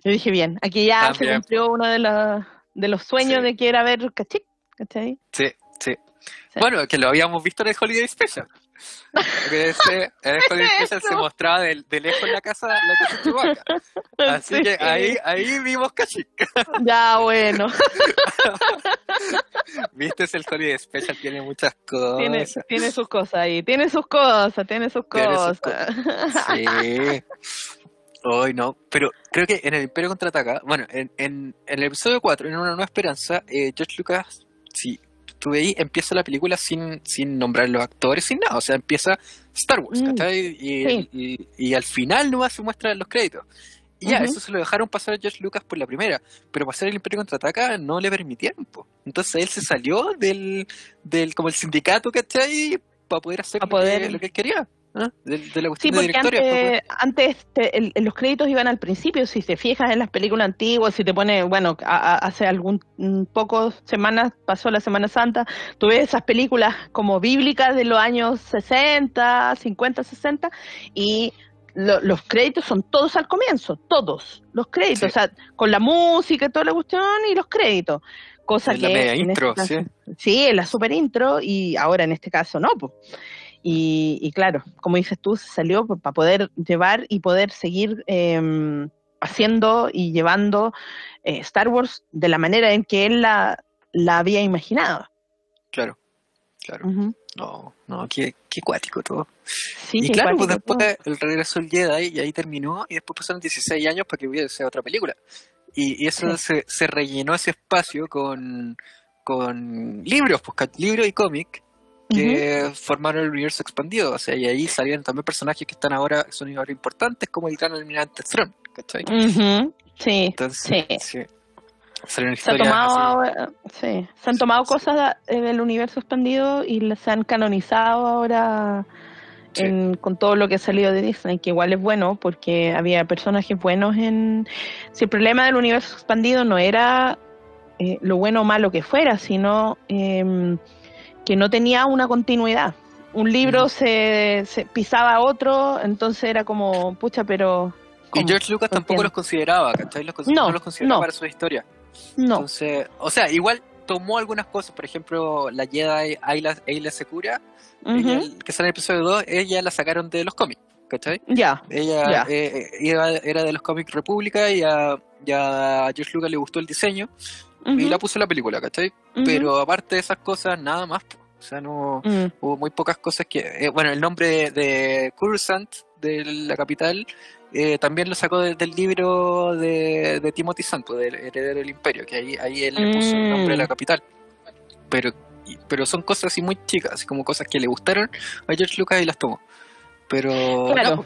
Yo dije, bien, aquí ya se cumplió uno de, los de los sueños Sí. de que era ver Cachik, ¿cachai? Sí, sí. Sí. Bueno, que lo habíamos visto en el Holiday Special. En el Holiday Special se mostraba de, de lejos la casa, la casa de Chewbacca. Así Sí. que ahí, ahí vimos Kashyyyk. Ya, bueno. Viste, es el Holiday Special, tiene muchas cosas. tiene, tiene sus cosas ahí, tiene sus cosas, tiene sus Tiene sus cosas. Sí. Hoy no, pero creo que en el Imperio Contraataca, bueno, en, en, en el episodio 4, en Una Nueva Esperanza, eh, George Lucas, si tú ahí, empieza la película sin, sin nombrar los actores, sin nada, o sea, empieza Star Wars, Mm, ¿cachai? Y, sí. y, y al final nomás se muestran los créditos. Y ya, eso se lo dejaron pasar a George Lucas por la primera, pero pasar el Imperio Contraataca no le permitieron, po. Entonces él se salió del, del como el sindicato, ¿cachai? Para poder hacer lo que- lo que él quería. ¿Ah? De, de la Sí, cuestión de porque pues, antes, antes te- el- el- los créditos iban al principio, si te fijas en las películas antiguas, si te pone, bueno, a- a- hace algún mm, pocos semanas pasó la Semana Santa, tú ves esas películas como bíblicas de los años 60, 50, 60, y lo- los créditos son todos al comienzo, todos, los créditos, Sí. o sea, con la música y toda la cuestión y los créditos. Cosa En la que media este caso- sí. Sí, en la super intro y ahora en este caso no. po. Y, y claro, como dices tú, se salió para poder llevar y poder seguir eh, haciendo y llevando eh, Star Wars de la manera en que él la, la había imaginado. Claro, claro. No, no, qué, qué cuático todo. Sí, y claro, pues después el regreso del Jedi y ahí terminó y después pasaron 16 años para que hubiese otra película. Y, y eso Sí. se, se rellenó ese espacio con, con libros, pues libros y cómic que formaron el universo expandido. O sea, y ahí salieron también personajes que están ahora, son ahora importantes, como el gran almirante Thrawn, ¿cachai? Ujú. Ujú. Sí, Entonces, sí. sí. Salieron Se, ha historias tomado así. sí, se han tomado cosas eh, del universo expandido y las han canonizado ahora Sí. en- con todo lo que ha salido de Disney, que igual es bueno porque había personajes buenos en... Si el problema del universo expandido no era eh, lo bueno o malo que fuera, sino em, que no tenía una continuidad. Un libro se, se pisaba a otro, entonces era como, pucha, pero... Y. George Lucas tampoco los consideraba, ¿cachai? Los cons- No, no los consideraba no. para su historia. No. Entonces, o sea, igual tomó algunas cosas, por ejemplo, la Jedi Ayla, Ayla Secura, ella, que sale en el episodio 2, ella la sacaron de los cómics, ¿cachai? Ya. Ella eh, eh, era, era de los cómics República y a, y a George Lucas le gustó el diseño y la puso en la película, ¿cachai? Ujú. Pero aparte de esas cosas, nada más. O sea, no Mm. hubo muy pocas cosas que... eh, bueno, el nombre de, de Coruscant, de la capital, eh, también lo sacó de- del libro de, de Timothy Santo, del heredero del imperio, que ahí, ahí él le puso el nombre de la Mm. capital. Pero, pero son cosas así muy chicas, así como cosas que le gustaron a George Lucas y las tomó. Pero... Claro. no,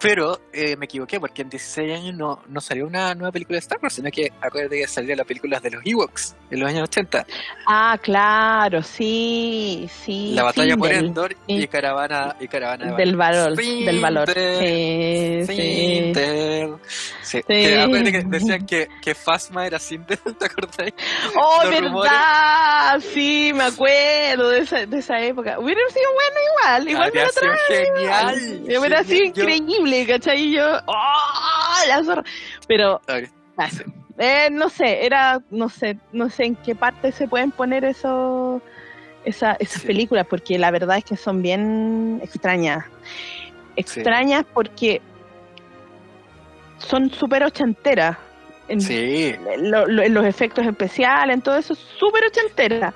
pero eh, me equivoqué porque en 16 años no, no salió una nueva película de Star Wars, sino que acuérdate que salieron las películas de los Ewoks en los años 80. Ah, claro, sí, sí. La batalla por Endor y sí. caravana y caravana de Del valor, Findel, del valor. Sí, sí. Findel. Sí, que acuérdate que decían que, que Fasma era Sindel, ¿te acordás? Oh, Los rumores. verdad, sí, me acuerdo de esa, de esa época. Hubiera sido bueno igual, igual me Habría lo sido trae. genial. Hubiera sido yo- ¿cachai? Y yo, ¡oh! La zorra. Pero, ah, eh, no sé, era, no sé, no sé en qué parte se pueden poner eso, esa, esas Sí. películas, porque la verdad es que son bien extrañas. Extrañas porque son súper ochenteras. En, Sí, lo- lo- en los efectos especiales, en todo eso, súper ochentera.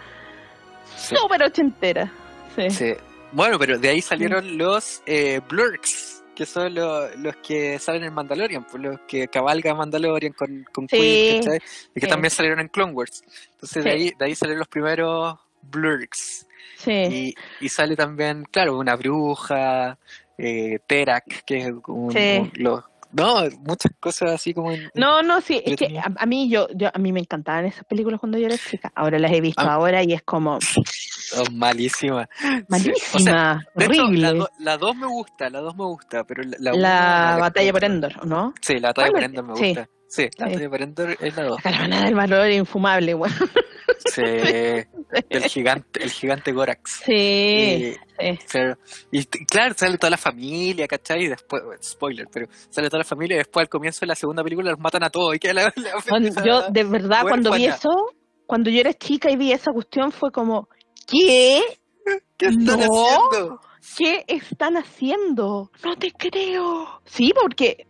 Súper ochentera. Sí. sí. Bueno, pero de ahí salieron los eh, Blurks, que son lo- los que salen en Mandalorian, pues los que cabalga Mandalorian con, con Sí, ¿cachai? Y que sí. también salieron en Clone Wars. Entonces de ahí, de ahí salieron los primeros Blurks. Sí. Y, y sale también, claro, una bruja, eh, Terak, que es un, un- los- no, muchas cosas así como en- No, no, sí, es que a, a mí yo, yo a mí me encantaban esas películas cuando yo era chica. Ahora las he visto Ah. ahora y es como oh, malísimas. Sí. O sea, malísima, de hecho, horrible. la, La, do- la dos me gusta, la dos me gusta, pero la, la batalla por Endor, ¿o ¿no? Sí, la batalla por. Endor me Sí. gusta. Sí, la. Natalia Parendor es la 2. La caravana del valor es infumable, weón. Sí, el gigante, el gigante Gorax. Sí, Y, sí. pero- y claro, sale toda la familia, ¿cachai? Y después, spoiler, pero sale toda la familia y después al comienzo de la segunda película los matan a todos. Y queda la, la Cuando- esa- yo, de verdad, cuando vi eso, cuando yo era chica y vi esa cuestión, fue como, ¿qué? ¿Qué están No. haciendo? ¿Qué están haciendo? No te creo. Sí, porque,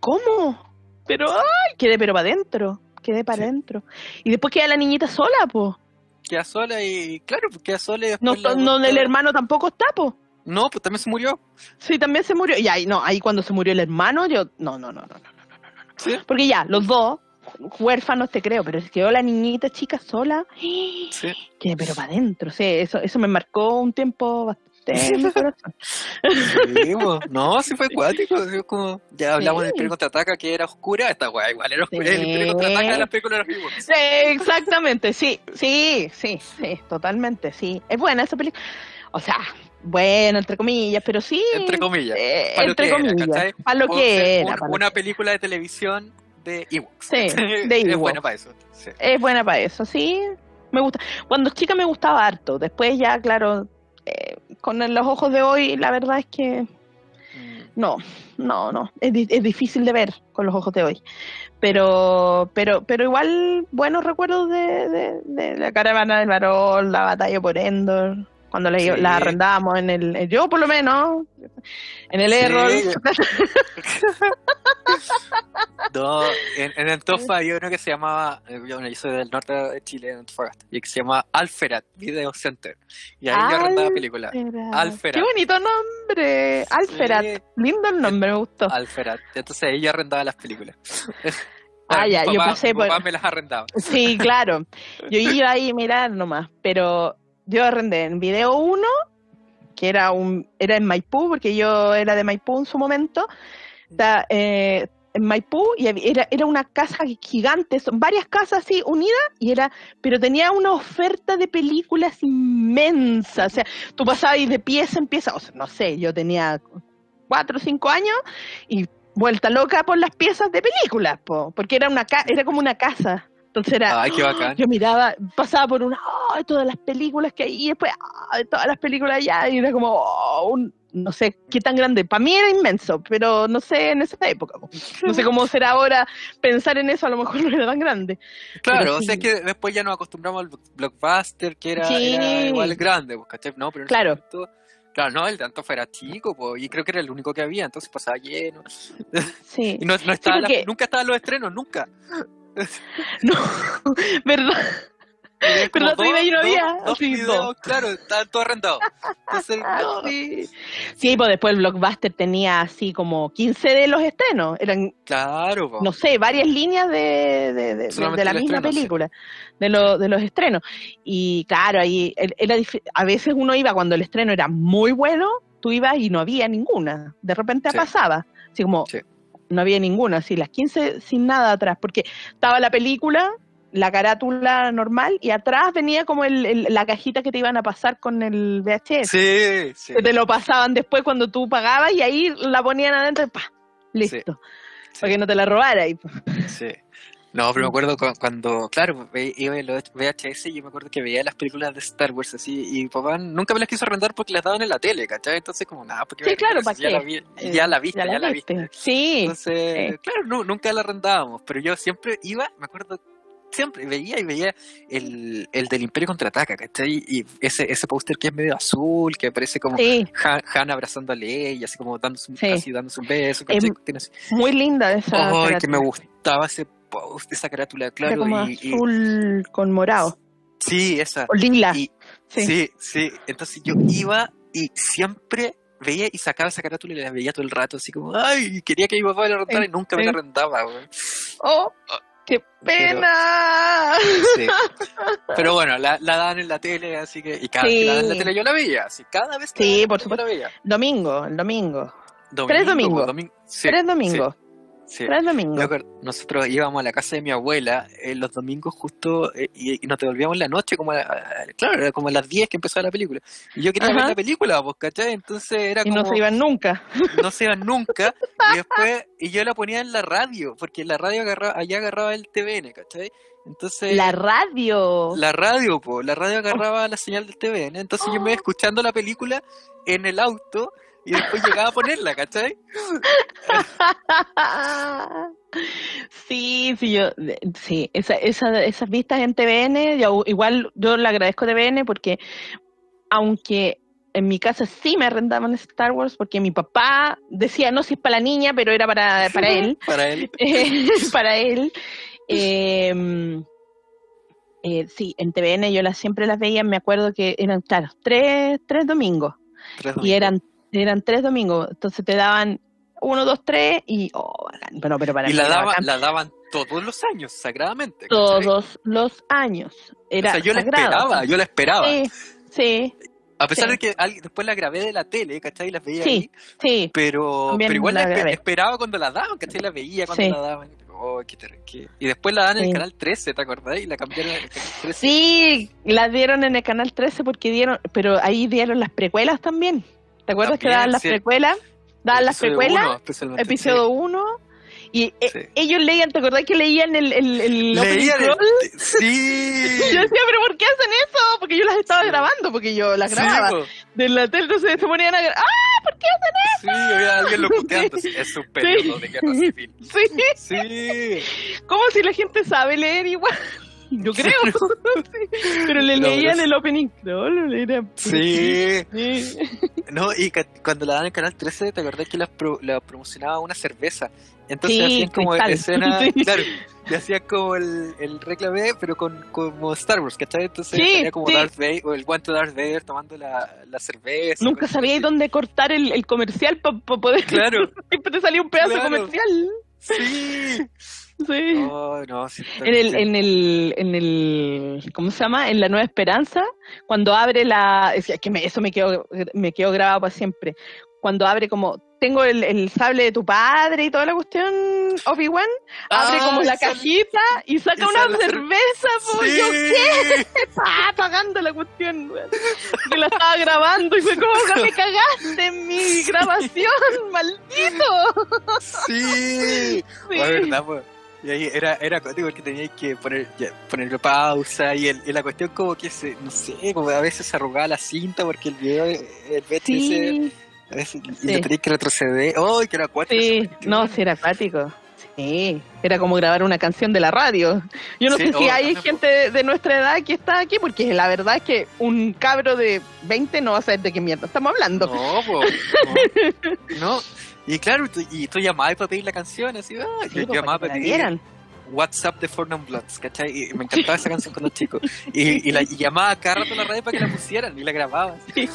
¿cómo? Pero, ay, quedé pero para adentro. Quedé para Sí. adentro. Y después queda la niñita sola, po. Queda sola y, claro, pues queda sola y No, la no, el hermano tampoco está, po. No, pues también se murió. Sí, también se murió. Y ahí, no, ahí cuando se murió el hermano, yo, no, no, no, no, no. Sí. Porque ya, los dos, huérfanos te creo, pero que quedó la niñita chica sola. Sí. Que, pero para adentro, sí, eso, eso me marcó un tiempo bastante en mi corazón. Sí, po. no, sí fue acuático. como, ya hablamos Sí. del Imperio Contraataca que era oscura, esta weá igual era oscura. Sí. El Imperio Contraataca de las películas de los. Sí, exactamente, sí, sí, sí, sí, totalmente, sí. Es buena esa película. O sea, bueno, entre comillas, pero sí. Entre comillas. eh, pa' lo entre que era, comillas. ¿cachai? Para lo que era. un- lo una que- película de televisión de Ewoks. Sí, de Es Ewoks. buena para eso. Sí. Es buena para eso, sí. Me gusta. Cuando chica me gustaba harto. Después ya, claro, con los ojos de hoy, la verdad es que Mm. no, no, no. Es, es difícil de ver con los ojos de hoy. Pero, pero, pero igual buenos recuerdos de, de, de la caravana del varón, la batalla por Endor, cuando la, Sí. la arrendábamos en el, yo por lo menos, en el Sí. Errol. No, en, en Antofa había uno que se llamaba, eh, yo, bueno, yo soy del norte de Chile, en Antofagasta, y que se llama Alferat Video Center. Y ahí yo arrendaba películas. Alferat. Qué bonito nombre. Alferat. Sí, Lindo el nombre, me gustó. Alferat. Entonces ahí yo arrendaba las películas. Ah, ya, yo pasé por- papá me las arrendaba. Sí, claro. Yo iba ahí a mirar nomás, pero yo arrendé en video 1, que era un era en Maipú, porque yo era de Maipú en su momento. Eh, en Maipú y era, era una casa gigante, son varias casas así unidas, y era, pero tenía una oferta de películas inmensa. O sea, tú pasabas de pieza en pieza, no sé, yo tenía cuatro o cinco años y vuelta loca por las piezas de películas, po, porque era una ca- era como una casa. Entonces era, Ay, qué bacán. yo miraba, pasaba por una, ¡ay! todas las películas que hay, y después, ¡ay! todas las películas allá, y era como, oh, un- no sé qué tan grande. Para mí era inmenso, pero no sé en esa época. po. No sé cómo será ahora pensar en eso, a lo mejor no era tan grande. Claro, o sea sí. que después ya nos acostumbramos al blockbuster, que era, Sí. era igual grande, pues, ¿cachai? No, pero Claro. momento- claro, no, el de Antofa era chico, pues, y creo que era el único que había, entonces pasaba lleno. Sí. Y no, no estaba porque- nunca estaban los estrenos, nunca. No, ¿verdad? Pero día yo no había, dos videos, dos. claro, estaban todos arrendados. Entonces, Ah, no. sí. Sí, pues después el blockbuster tenía así como 15 de los estrenos. Eran Claro, po. no sé, varias líneas de, de, de- la misma estreno, sí. película, de, lo- de los estrenos. Y claro, ahí era a veces uno iba cuando el estreno era muy bueno, tú ibas y no había ninguna. De repente Sí. pasaba, así como. No había ninguna, así las 15 sin nada atrás, porque estaba la película, la carátula normal y atrás venía como el, el- la cajita que te iban a pasar con el VHS. Sí, sí. Que te lo pasaban después cuando tú pagabas y ahí la ponían adentro y ¡pa! Listo. sí. Para que no te la robara. Y, Sí. No, pero me acuerdo cu- cuando, claro, iba en los VHS y yo me acuerdo que veía las películas de Star Wars así y papá nunca me las quiso arrendar porque las daban en la tele, ¿cachai? Entonces como, nada, porque Sí, claro, ¿para ya qué? la vi- ya la viste, ya la viste. Sí, Entonces, sí. claro, nu- nunca la arrendábamos, pero yo siempre iba, me acuerdo, siempre veía y veía el, el del Imperio Contraataca, ¿cachai? Y ese, ese póster que es medio azul, que parece como sí, Han, Han abrazando a Leia, así como dándose un, Sí. casi dándose un beso, ¿cachai? Así- muy linda esa. Ay, que me gustaba ese post, esa carátula, Era claro. como y, y- azul con morado. sí, esa. O lila. Y, sí. sí. sí, Entonces yo iba y siempre veía y sacaba esa carátula y la veía todo el rato, así como, ay, quería que mi papá me la rentara y nunca me la rentaba, güey. ¡Oh! ¡Qué pena! Sí. Pero bueno, la, la daban en la tele, así que. Y cada vez que la daban en la tele yo la veía, así. Cada vez que Sí, la por yo la veía. Domingo, el domingo. Domingo, Tres domingos. domin- sí, Tres domingos. Sí, nosotros íbamos a la casa de mi abuela eh, los domingos justo eh, y, y nos devolvíamos en la noche, como a, a- claro, era como a las 10 que empezaba la película. Y yo quería Ajá. ver la película, pues, ¿cachai? Entonces era Y como, no se iban nunca. no se iban nunca. Y después, y yo la ponía en la radio, porque la radio agarraba, allá agarraba el TVN, ¿cachai? Entonces, La radio. la radio, po, la radio agarraba la señal del TVN. Entonces yo me iba escuchando la película en el auto y después llegaba a ponerla, ¿cachai? Sí, sí, yo, sí, esa, esa, esas vistas en TVN, yo, igual yo le agradezco a TVN porque aunque en mi casa sí me arrendaban Star Wars porque mi papá decía, no, si es para la niña, pero era para, para él, Para él. eh, para él. eh, eh, sí, en TVN yo las, siempre las veía, me acuerdo que eran, claro, tres, tres domingos. Tres Y domingos. eran, eran tres domingos, entonces te daban uno, dos, tres y, oh, bacán. pero, pero para Y mí la, daba, la daban todos los años, sagradamente. ¿cachai? todos los años. Era o sea, yo la esperaba, yo la esperaba. Sí, sí, A pesar sí. de que alguien- después la grabé de la tele, ¿cachai? Y las veía Sí, ahí. sí. Pero, pero igual la, grabé. esperaba cuando la daban, ¿cachai? La veía cuando Sí. la daban. Oh, qué qué- Y después la dan en el canal 13, ¿te acordás? Y la cambiaron en el canal 13. Sí, la dieron en el canal 13 porque dieron, pero ahí dieron las precuelas también. ¿Te acuerdas que daban las sí. precuelas? Daban las Episodio precuelas, episodio 1. Y eh, Sí. ellos leían, ¿te acordás que leían el, el, el Leían? Sí. Y yo decía, pero ¿por qué hacen eso? Porque yo las estaba Sí. grabando, porque yo las Sí, grababa. po. de la tele, entonces se ponían a grabar. ¡Ah! ¿Por qué hacen Sí, había alguien locuteando. Sí. Es un periodo de guerra civil. eso? Sí, Sí. como si la gente sabe leer igual. Yo creo. Pero le No, leían el opening crawl, era Sí. Sí. No, y cuando la dan en el canal 13, ¿te acordás que la, pro- la promocionaba una cerveza? Entonces Sí, hacían como Cristal. escena, Sí. claro, y hacían como el, el reclame, pero con como Star Wars, ¿cachai? Entonces Sí, como. Darth Vader, o el guante de Darth Vader tomando la, la cerveza. Nunca sabía así. dónde cortar el, el comercial para poder. Claro, Siempre te salía un pedazo Claro. comercial. sí. Sí. Oh, no, sí, En el, en el, en el, ¿cómo se llama? En la Nueva Esperanza, cuando abre la, es que me- eso me quedó, me quedó grabado para siempre. Cuando abre como, tengo el, el sable de tu padre y toda la cuestión, Obi-Wan, abre Ah, como la sale- cajita y saca y una cerveza, po, Sí. yo qué, estaba pagando la cuestión, que la estaba grabando y fue como, "No me cagaste en mi grabación, maldito. Sí. Sí. Verdad, pues. Y ahí era, era cótico porque teníais que poner, ya, ponerle pausa y, el, y la cuestión como que se, no sé, como a veces se arrugaba la cinta porque el video, el Sí, a veces, y Sí. lo teníais que retroceder. ¡Ay, que era cuatro! Sí, no, sí era acuático. Sí, era como grabar una canción de la radio. Yo no Sí, sé si oh, hay no, gente de, de nuestra edad que está aquí, porque la verdad es que un cabro de 20 no va a saber de qué mierda estamos hablando. No, po, no, no. Y claro, tú, y tú llamabas para pedir la canción, así, ah, Sí, yo pues, llamaba para para que la dieran. WhatsApp de Non Bloods, ¿cachai? Y me encantaba esa canción cuando chico. Y, y la y llamaba cada rato a la radio para que la pusieran y la grababa. Sí,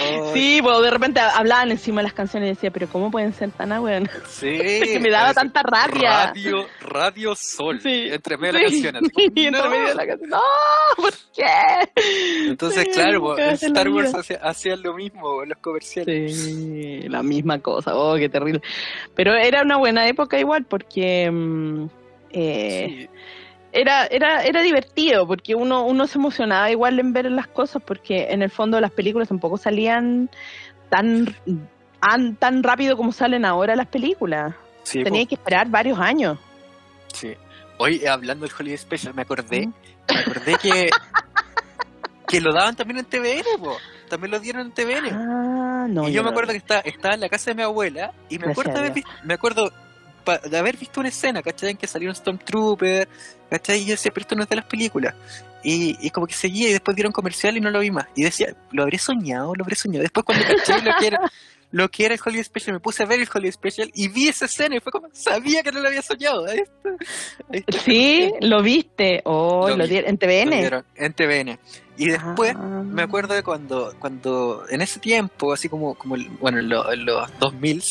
Ay, sí, pues de repente hablaban encima de las canciones y decía, pero ¿cómo pueden ser tan buenas? Sí, que me daba tanta rabia. Radio, Radio Sol, Sí, entre medio de la Sí, canción. así como, y entre no. medio de la canción. ¡No! ¿Por qué? Entonces, Sí, claro, la Star Wars hacía, hacía lo mismo los comerciales. Sí, la misma cosa. Oh, qué terrible. Pero era una buena época igual porque mm, eh, Sí. era, era, era divertido porque uno, uno se emocionaba igual en ver las cosas porque en el fondo las películas tampoco salían tan, tan, tan rápido como salen ahora las películas. Sí, Tenía que esperar varios años. sí. Hoy, hablando del Holiday Special, me acordé, Mm. me acordé que, que lo daban también en TVN, po. También lo dieron en TVN. Ah, no. y yo me no- acuerdo que estaba, estaba en la casa de mi abuela y me Gracias acuerdo, haber me acuerdo de haber visto una escena, ¿cachai? En que salió un Stormtrooper, ¿cachai? Y yo decía, pero esto no es de las películas. Y, y como que seguía y después dieron comercial y no lo vi más. Y decía, ¿lo habré soñado? ¿Lo habré soñado? Después cuando caché lo que era, lo que era el Holiday Special, me puse a ver el Holiday Special y vi esa escena y fue como, sabía que no lo había soñado. Ahí está. Ahí está. Sí, lo viste. Oh, Lo lo, vi. dieron en Lo TVN. dieron en TVN. Y después Ah. me acuerdo de cuando, cuando en ese tiempo, así como, como bueno, en, lo- en los 2000,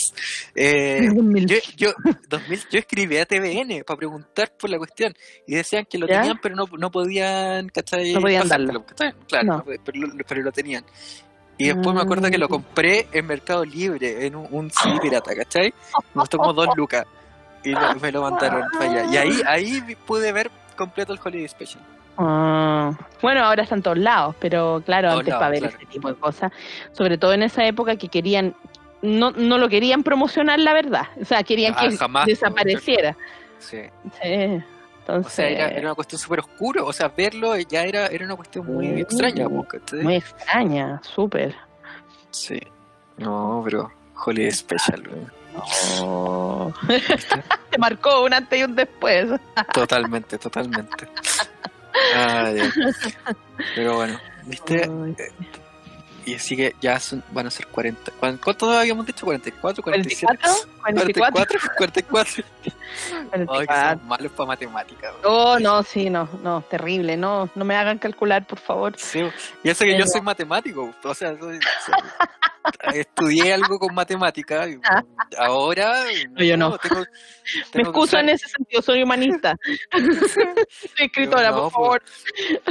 eh, yo, yo, 2000, yo escribí a TVN para preguntar por la cuestión y decían que lo ¿Ya? tenían, pero no, no podían, ¿cachai? No podían ¿cachai? Claro, No. pero, pero lo tenían. Y después me acuerdo que lo Ah. compré en Mercado Libre, en un, un CD pirata, ¿cachai? Me costó como dos lucas. Y me lo mandaron para allá. Y ahí, ahí pude ver completo el Holiday Special. Ah, bueno, ahora están todos lados, pero claro, Todos antes lados, para ver claro. ese tipo de cosas, sobre todo en esa época que querían, no, no lo querían promocionar la verdad, o sea, querían Ah, que jamás, desapareciera. Sí. Sí, entonces, O sea, era, era una cuestión súper oscura. O sea, verlo ya era, era una cuestión muy Mm. extraña. ¿cachai? muy extraña, súper. Sí. No, pero Holiday Special, weón. Oh. Te marcó un antes y un después. Totalmente, totalmente. Ah, ya. Pero bueno, ¿viste? Ay, Y así que ya son, van a ser 40. ¿cuán- ¿Cuánto habíamos dicho? ¿44? ¿47? 44, 44, 44. Ay, que 44. somos malos para matemáticas. Oh, no, sí, no, no, terrible, no, no me hagan calcular, por favor. Sí, y eso que yo soy matemático, o sea, soy- soy- estudié algo con matemática, y ahora No, yo no. tengo- Me tengo excuso en ese sentido, soy humanista. soy escritora, No, por favor.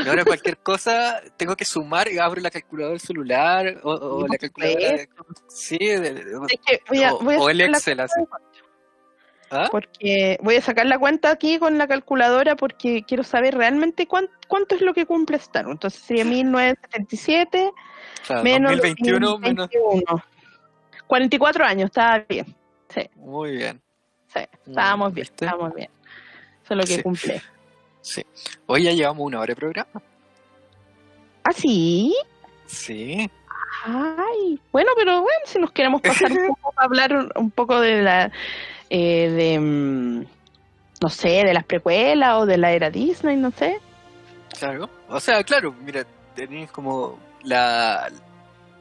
Y ahora cualquier cosa tengo que sumar y abro la calculadora del celular o, la calculadora de- sí, de- de- Es que voy a, o- voy a o el Excel, así. Cuánto, ¿Ah? Porque voy a sacar la cuenta aquí con la calculadora porque quiero saber realmente cuán- cuánto es lo que cumple Star. Entonces sería 1977 Claro, menos 2021 menos 2021. 44 años, estaba bien. Sí, muy bien. sí, estábamos bien, ¿viste? estábamos bien. Eso es lo que Sí. cumple. Sí. Hoy ya llevamos una hora de programa. ¿Ah, sí? Sí. Ay, bueno, pero bueno, si nos queremos pasar un poco a hablar un poco de la, eh, de, mm, no sé, de las precuelas o de la era Disney, no sé. Claro. O sea, claro, mira, tenéis como la...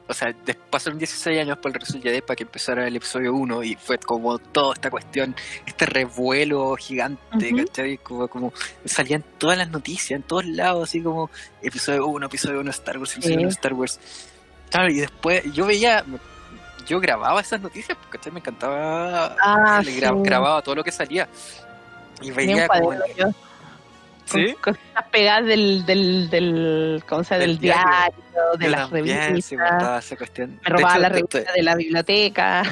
O sea, pasaron 16 años por el Resul Jedi para que empezara el episodio 1 y fue como toda esta cuestión, este revuelo gigante, Ujú. ¿cachai? Como, como salían todas las noticias en todos lados, así como episodio 1, episodio 1 Star Wars, episodio Sí. 1 Star Wars. Claro, y después yo veía, yo grababa esas noticias, porque ¿cachai? me encantaba, Ah, le sí. grababa todo lo que salía. Y veía como... yo, con ¿Sí? cositas pegadas del, del, del, ¿cómo se llama? Del del diario, de Yo las también, sí, revistas. me gustaba esa cuestión. me robaba la revista de la biblioteca.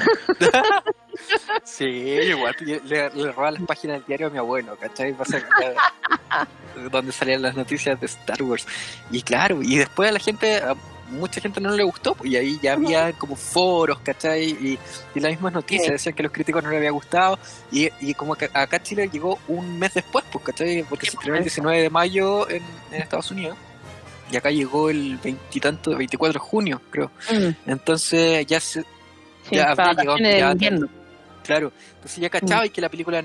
Sí, igual le, le robaba las páginas del diario a mi abuelo, ¿cachai? Donde salían las noticias de Star Wars. Y claro, y después a la gente, mucha gente no le gustó, pues, y ahí ya había como foros, ¿cachai? Y, y las mismas noticias decían que los críticos no les había gustado, y, y como que acá Chile llegó un mes después, pues, ¿cachai? Porque se estrenó el pues. 19 de mayo en, en Estados Unidos. Y acá llegó el veintitanto, 24 de junio, creo. Mm, Entonces ya se, sí, Ya había llegado invierno. Claro, entonces ya cachaba y que la película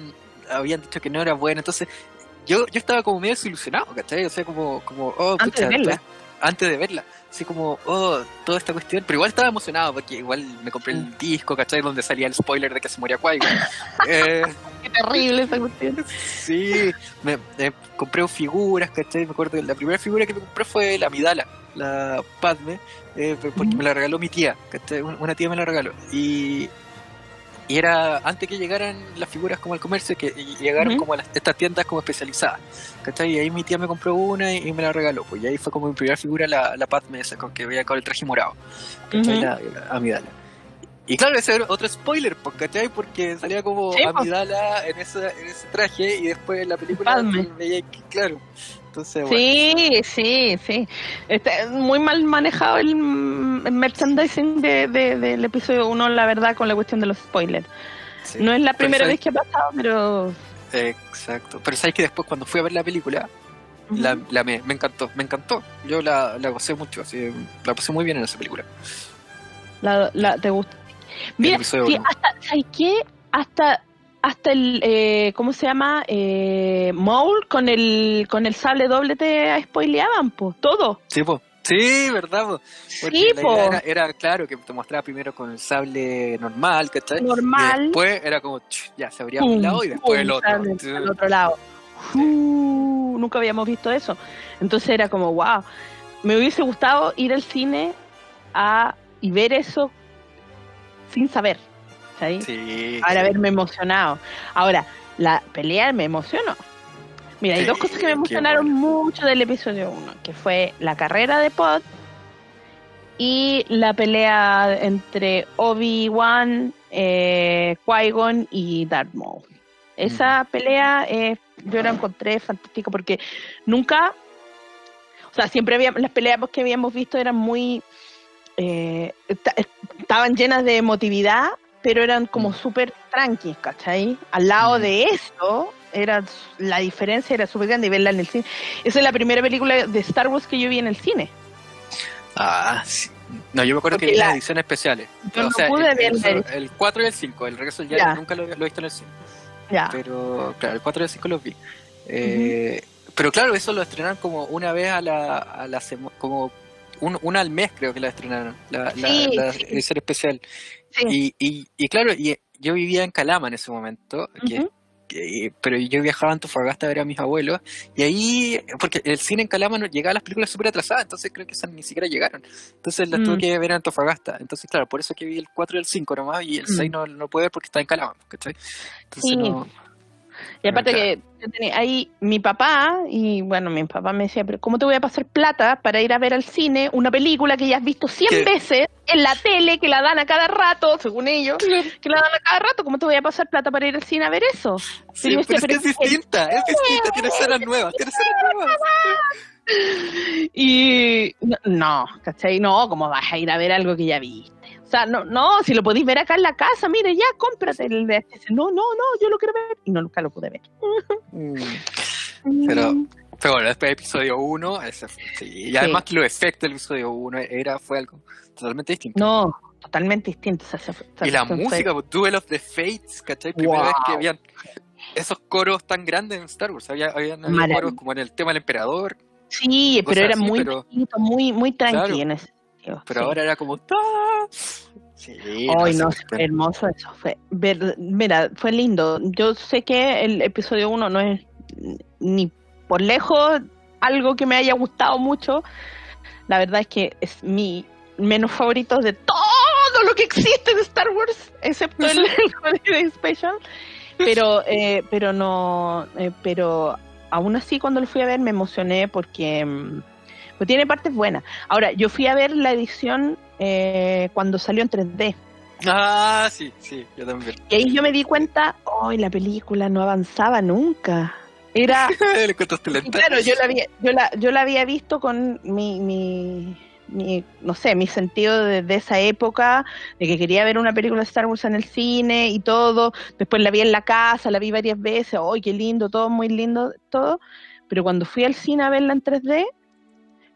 habían dicho que no era buena, entonces yo, yo estaba como medio desilusionado, ¿cachai? O sea, como, como oh, Antes de verla. antes de verla, así como, oh, toda esta cuestión, pero igual estaba emocionado porque igual me compré Mm. el disco, ¿cachai? Donde salía el spoiler de que se moría Qui-Gon. eh, Qué terrible esa cuestión. sí, me, compré figuras, ¿cachai? Me acuerdo que la primera figura que me compré fue la Midala, la Padme, eh, porque me la regaló mi tía, ¿cachai? Un- Una tía me la regaló. Y, y era antes que llegaran las figuras como al comercio, que llegaron como a las- estas tiendas como especializadas, ¿cachai? Y ahí mi tía me compró una y, y me la regaló, pues y ahí fue como mi primera figura la, la Padme esa, con que veía con el traje morado, ¿cachai? Ujú. La, la Amidala. Y claro, ese era otro spoiler, pues, ¿cachai? Porque salía como Sí, pues. Amidala en, esa, en ese traje y después en la película veía que, claro. Entonces, bueno, Sí, sí, sí. Está muy mal manejado el, el merchandising de, de- del episodio 1, la verdad, con la cuestión de los spoilers. sí. No es la primera vez que ha pasado, pero... Exacto. Pero sabes que después cuando fui a ver la película, la, la me, me encantó, me encantó. Yo la, la gocé mucho, así, la pasé muy bien en esa película. La, la- ¿Te gusta? Mira, sí, hasta, ¿sabes qué? Hasta, hasta el, eh, ¿cómo se llama? Eh, Maul con el, con el sable doble te spoileaban, pues, todo. Sí, po. Sí, ¿verdad? po? Porque Sí, la po. idea era, era, claro que te mostraba primero con el sable normal, ¿cachai? Y Normal. después era como, ya se abría un lado y después pum, el otro. al otro lado. Uh, nunca habíamos visto eso. Entonces era como, wow, me hubiese gustado ir al cine a, y ver eso sin saber. ¿sabes? Sí. Ahora haberme emocionado. Ahora, la pelea me emocionó. Mira, hay Sí, dos cosas que me emocionaron bueno. mucho del episodio 1, que fue la carrera de Pod y la pelea entre Obi-Wan, eh, Qui-Gon y Darth Maul. Esa pelea eh, yo la encontré fantástica porque nunca, o sea, siempre había, las peleas que habíamos visto eran muy, eh, esta- estaban llenas de emotividad, pero eran como Mm. súper tranquis, ¿cachai? Al lado Mm. de eso, era, la diferencia era súper grande y verla en el cine. Esa es la primera película de Star Wars que yo vi en el cine. Ah, sí. No, yo me acuerdo Porque que vi la- las ediciones especiales. Yo o no sea, pude el, ver el, la- el 4 y el 5, el regreso Ya. Jedi nunca lo, lo he visto en el cine. Ya. Pero, claro, el 4 y el 5 los vi. Eh, Pero claro, eso lo estrenaron como una vez a la, a la sema- como un- una al mes creo que la estrenaron, la, la- Sí, la edición especial. Sí. Y, y, y claro, y yo vivía en Calama en ese momento, que- pero yo viajaba a Antofagasta a ver a mis abuelos, y ahí, porque el cine en Calama no llegaba a las películas súper atrasadas, entonces creo que esas ni siquiera llegaron. Entonces las tuve Mm. que ver en Antofagasta. Entonces, claro, por eso que vi el 4 y el 5 nomás, y el Mm. 6 no, no pude ver porque está en Calama, ¿cachai? Entonces Sí. no... Y aparte que yo tenía ahí mi papá, y bueno, mi papá me decía, pero ¿cómo te voy a pasar plata para ir a ver al cine una película que ya has visto 100 ¿Qué? veces en la tele, que la dan a cada rato, según ellos, que la dan a cada rato? ¿Cómo te voy a pasar plata para ir al cine a ver eso? Sí, yo pero decía, es pero es distinta, es distinta, tiene escenas nuevas, tiene escenas nuevas. Y no, no, ¿cachai? No, ¿cómo vas a ir a ver algo que ya viste? O sea, no, no, si lo podéis ver acá en la casa, mire, ya, cómprate el VHS. No, no, no, yo lo quiero ver. Y no, nunca lo pude ver. Mm. Pero- Pero bueno, después de episodio 1, ese fue- sí, y además que los efectos del episodio 1 era, fue algo totalmente distinto. No, totalmente distinto. o sea, y la fue- música, pues, Duel of the Fates, ¿cachai? Primera vez que habían esos coros tan grandes en Star Wars. Había, habían, coros como en el tema del emperador, Sí, pero era así, muy pero- tranquilo, muy, muy tranqui Claro. en ese. Pero sí. ahora era como. ¡ta! Sí, Ay, no no, sé, fue hermoso eso. Fue, ver- mira, fue lindo. Yo sé que el episodio 1 no es ni por lejos algo que me haya gustado mucho. La verdad es que es mi menos favorito de todo lo que existe de Star Wars, excepto el, el Holiday Special. Pero, eh, pero no, eh, pero aún así cuando lo fui a ver me emocioné porque pues tiene partes buenas. Ahora, yo fui a ver la edición eh, cuando salió en 3D. Ah, sí, sí, yo también. Y ahí yo me di cuenta, hoy la película no avanzaba nunca. Era, Le claro, yo la había, yo la, yo la había visto con mi, mi, mi, no sé, mi sentido de, de esa época, de que quería ver una película de Star Wars en el cine y todo. Después la vi en la casa, la vi varias veces, ¡ay, qué lindo! Todo muy lindo, todo. Pero cuando fui al cine a verla en 3D,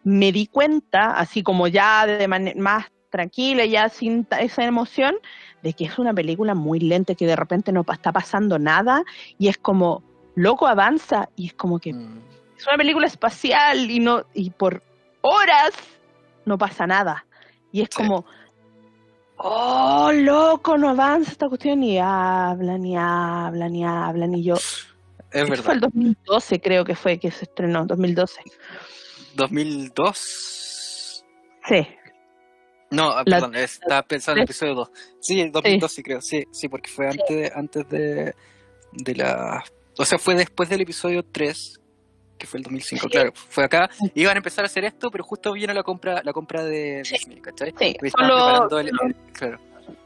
me di cuenta, así como ya de manera más tranquila, ya sin esa emoción, de que es una película muy lenta, que de repente no pa- está pasando nada y es como, loco, avanza y es como que Mm. es una película espacial y no y por horas no pasa nada y es Sí. como oh loco no avanza esta cuestión y hablan y hablan y hablan y yo Es verdad. fue el 2012 creo que fue que se estrenó 2012 2002. sí No, ah, La- perdón, estaba pensando en el episodio 2. Sí, el 2002 sí creo, sí, sí, porque fue Sí. antes, antes de, de la... O sea, fue después del episodio 3, que fue el 2005, Sí. claro. Fue acá, iban a empezar a hacer esto, pero justo vino la compra la compra de Sí. Disney, ¿cachai? sí solo, el- el- claro.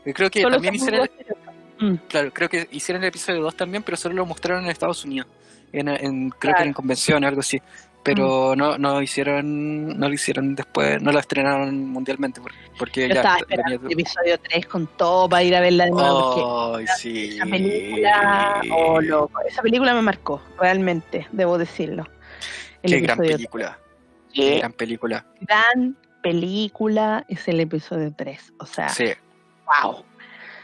Yo creo que solo también hicieron, eso. Mm, claro, creo que hicieron el episodio 2 también, pero solo lo mostraron en Estados Unidos. En, en- creo que Claro. En convención o algo así. Pero no, no hicieron, no lo hicieron después, no lo estrenaron mundialmente por- porque yo ya estaba esperando el episodio 3 con todo para ir a verla de nuevo porque Ay, sí. esa película oh loco esa película me marcó realmente debo decirlo El Qué gran película. Qué Qué gran película. gran película es el episodio 3. O sea, Sí, wow.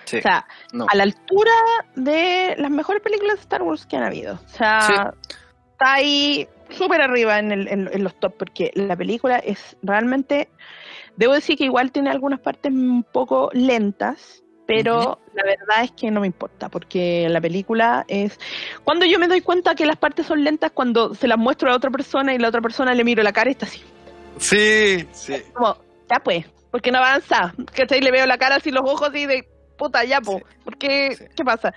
sí. O sea, no. a la altura de las mejores películas de Star Wars que han habido. O sea, Sí. está ahí súper arriba en, el- en- en los top porque la película es realmente, debo decir que igual tiene algunas partes un poco lentas, pero la verdad es que no me importa porque la película es... Cuando yo me doy cuenta que las partes son lentas, cuando se las muestro a otra persona y la otra persona le miro la cara y está así. Sí, sí. como, ya pues, porque no avanza, ¿cachai? Le veo la cara así, los ojos así de puta, ya pues, Sí. porque, Sí. ¿qué pasa?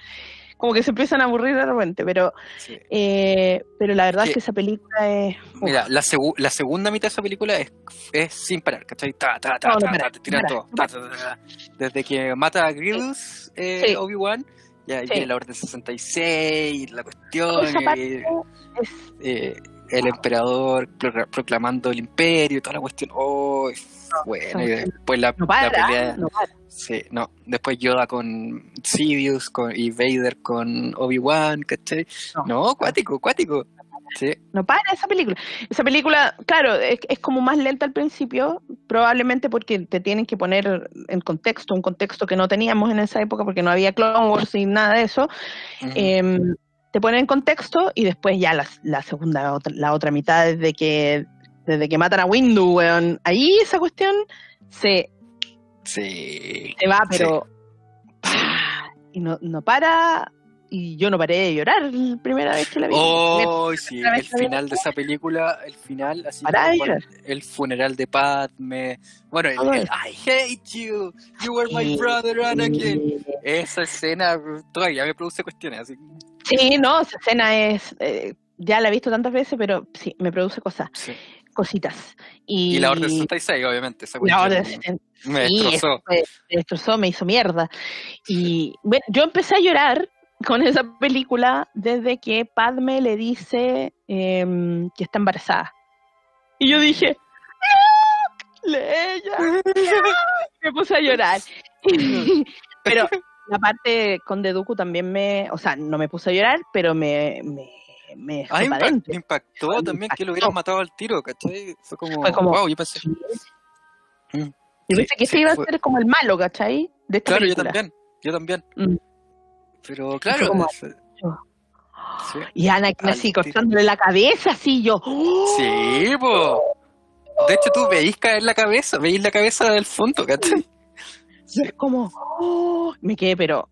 Como que se empiezan a aburrir de repente, pero, Sí. eh, pero la verdad es que esa película es... uf, Mira, la, segu- la segunda mitad de esa película es, es sin parar, ¿cachai? Ta, ta, ta, No, no ta, para, ta, te tiran no todo. para, ta. Desde que mata a Grievous, eh, Sí. Obi-Wan, ya Sí. viene la Orden 66, la cuestión, esa y, parte es... eh, el emperador procla- proclamando el imperio y toda la cuestión. Oh, es buena. Y después la, No la para, pelea. no para. Sí, no. Después Yoda con Sidious con, y Vader con Obi-Wan, ¿cachai? No. No, cuático, cuático. Sí, No para esa película. Esa película, claro, es, es como más lenta al principio, probablemente porque te tienen que poner en contexto, un contexto que no teníamos en esa época porque no había Clone Wars y nada de eso. Ujú. Em, te ponen en contexto y después ya la, la segunda, la otra, la otra mitad, desde que, desde que matan a Windu, weón, ahí esa cuestión se, Sí. se va, pero... Y no, no para, y yo no paré de llorar la primera vez que la vi. Oh, sí, el vi. final de esa película, el final, así como el funeral de Padme, bueno, el. I hate you, you were my Sí. brother Anakin, esa escena todavía me produce cuestiones, así, Sí, no, esa escena es, eh, ya la he visto tantas veces, pero sí, me produce cosas, sí. Cositas. Y, Y la Orden 66, obviamente, esa la me 66, destrozó. me destrozó, me hizo mierda. Y bueno, yo empecé a llorar con esa película desde que Padme le dice em, que está embarazada. Y yo dije. ¡Leia! Me puse a llorar. pero la parte con Deduku también me, o sea, no me puse a llorar, pero me, me, me A fue mí pa' me dentro. impactó Me también que lo hubieran matado al tiro, ¿cachai? Fue como, Fue como- wow, yo pensé, Mm. Yo Sí, pensé que sí, ese iba fue- a ser como el malo, ¿cachai? De esta claro, yo también, yo también, Mm. pero claro, como- es- sí. Y Al así cortándole la cabeza, así yo. Sí, po. De hecho, tú veís caer la cabeza, veís la cabeza del fondo, ¿cachai? Y es como, ¡oh! me quedé, pero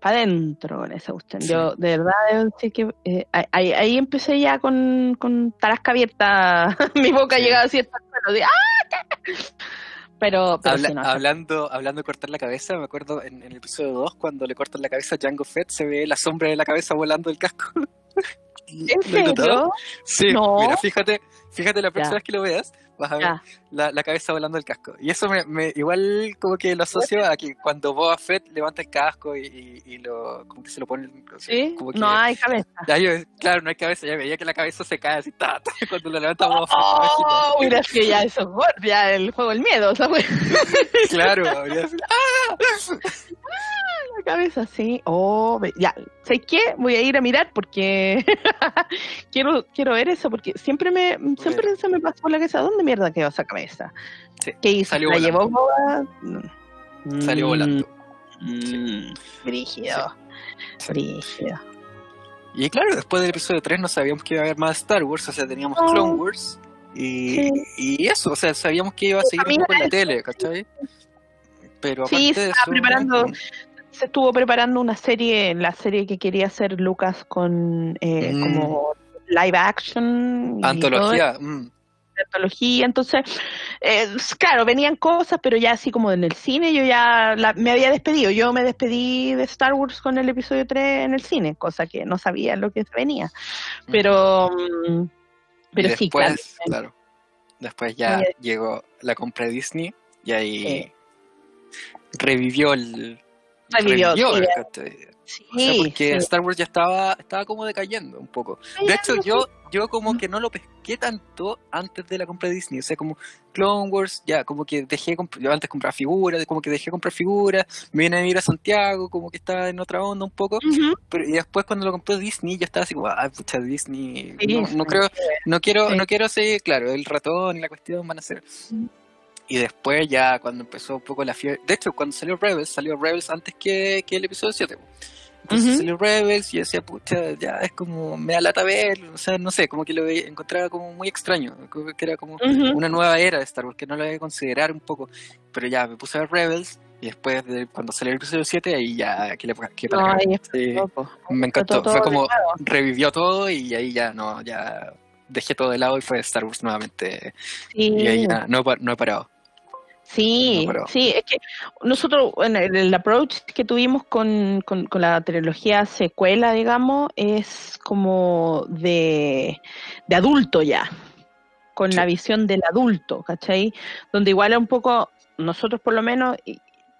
para adentro con esa cuestión. Sí. Yo, de verdad, decir que eh, ahí, ahí empecé ya con, con tarasca abierta. Mi boca Sí. llegaba así de, ¡ah! Pero, pero Habla- sí, no, esa- hablando, hablando de cortar la cabeza, me acuerdo en, en el episodio 2, cuando le cortan la cabeza a Django Fett, se ve la sombra de la cabeza volando del casco. ¿En serio? Sí, No. mira, fíjate, fíjate la próxima Ya. vez que lo veas, vas a ver la, la cabeza volando del casco. Y eso me, me- igual como que lo asocio a que cuando Boba Fett levanta el casco y, y- y lo, como que se lo pone, ¿Sí? como que- No hay cabeza. Ya yo- claro, no hay cabeza, ya veía que la cabeza se cae así, ta, ta, cuando lo levanta Boba Fett. imagino. Oh, mira, es que ya eso ya el juego del miedo, ¿sabes? Claro, habría la cabeza, sí. Oh, ya. ¿Sabes qué? Voy a ir a mirar porque quiero quiero ver eso porque siempre me siempre se me pasó por la cabeza. ¿Dónde mierda quedó esa cabeza? Sí, ¿Qué hizo? salió ¿La volando. llevó Boba? Mm, salió volando. mm, Brígido. Sí. Brígido. Y claro, después del episodio 3 no sabíamos que iba a haber más Star Wars, o sea, teníamos No. Clone Wars y, Sí. y eso, o sea, sabíamos que iba a seguir un poco en la tele, ¿cachai? Pero aparte Sí, de eso, estaba preparando- mm, Se estuvo preparando una serie, la serie que quería hacer Lucas con eh, Mm. como live action. antología, mm, antología, entonces, eh, claro, venían cosas, pero ya así como en el cine, yo ya la- me había despedido, yo me despedí de Star Wars con el episodio 3 en el cine, cosa que no sabía lo que venía, pero, mm, pero y sí, después, claro, claro, después ya llegó la compra de Disney y ahí revivió el Revivió, sí, sí, O sea, porque sí. Star Wars ya estaba, estaba como decayendo un poco. De hecho, yo, yo como que no lo pesqué tanto antes de la compra de Disney. O sea, como Clone Wars, ya, como que dejé, yo antes compraba figuras, como que dejé comprar figuras, me vine a vivir a Santiago, como que estaba en otra onda un poco. Ujú, Pero, y después cuando lo compró Disney, yo estaba así como, ah, pucha, Disney, no, no creo, no quiero, no quiero ser, claro, el ratón y la cuestión van a ser. Y después ya cuando empezó un poco la fiebre, de hecho cuando salió Rebels, salió Rebels antes que, que el episodio 7. po. Entonces Ujú. salió Rebels y decía, pucha, ya es como, me da lata verlo, o sea, no sé, como que lo encontraba como muy extraño, como que era como ujú. una nueva era de Star Wars, que no lo había considerar un poco, pero ya me puse a ver Rebels y después de cuando salió el episodio 7, ahí ya, que le que No, ahí Sí, me encantó, fue todo de como, revivió todo y ahí ya no, ya dejé todo de lado y fue Star Wars nuevamente Sí. y ahí ya no, no he parado. Sí, No, pero- sí, es que nosotros, en el, el approach que tuvimos con, con- con la trilogía secuela, digamos, es como de, de adulto ya, con la visión del adulto, ¿cachai? Donde igual es un poco, nosotros por lo menos,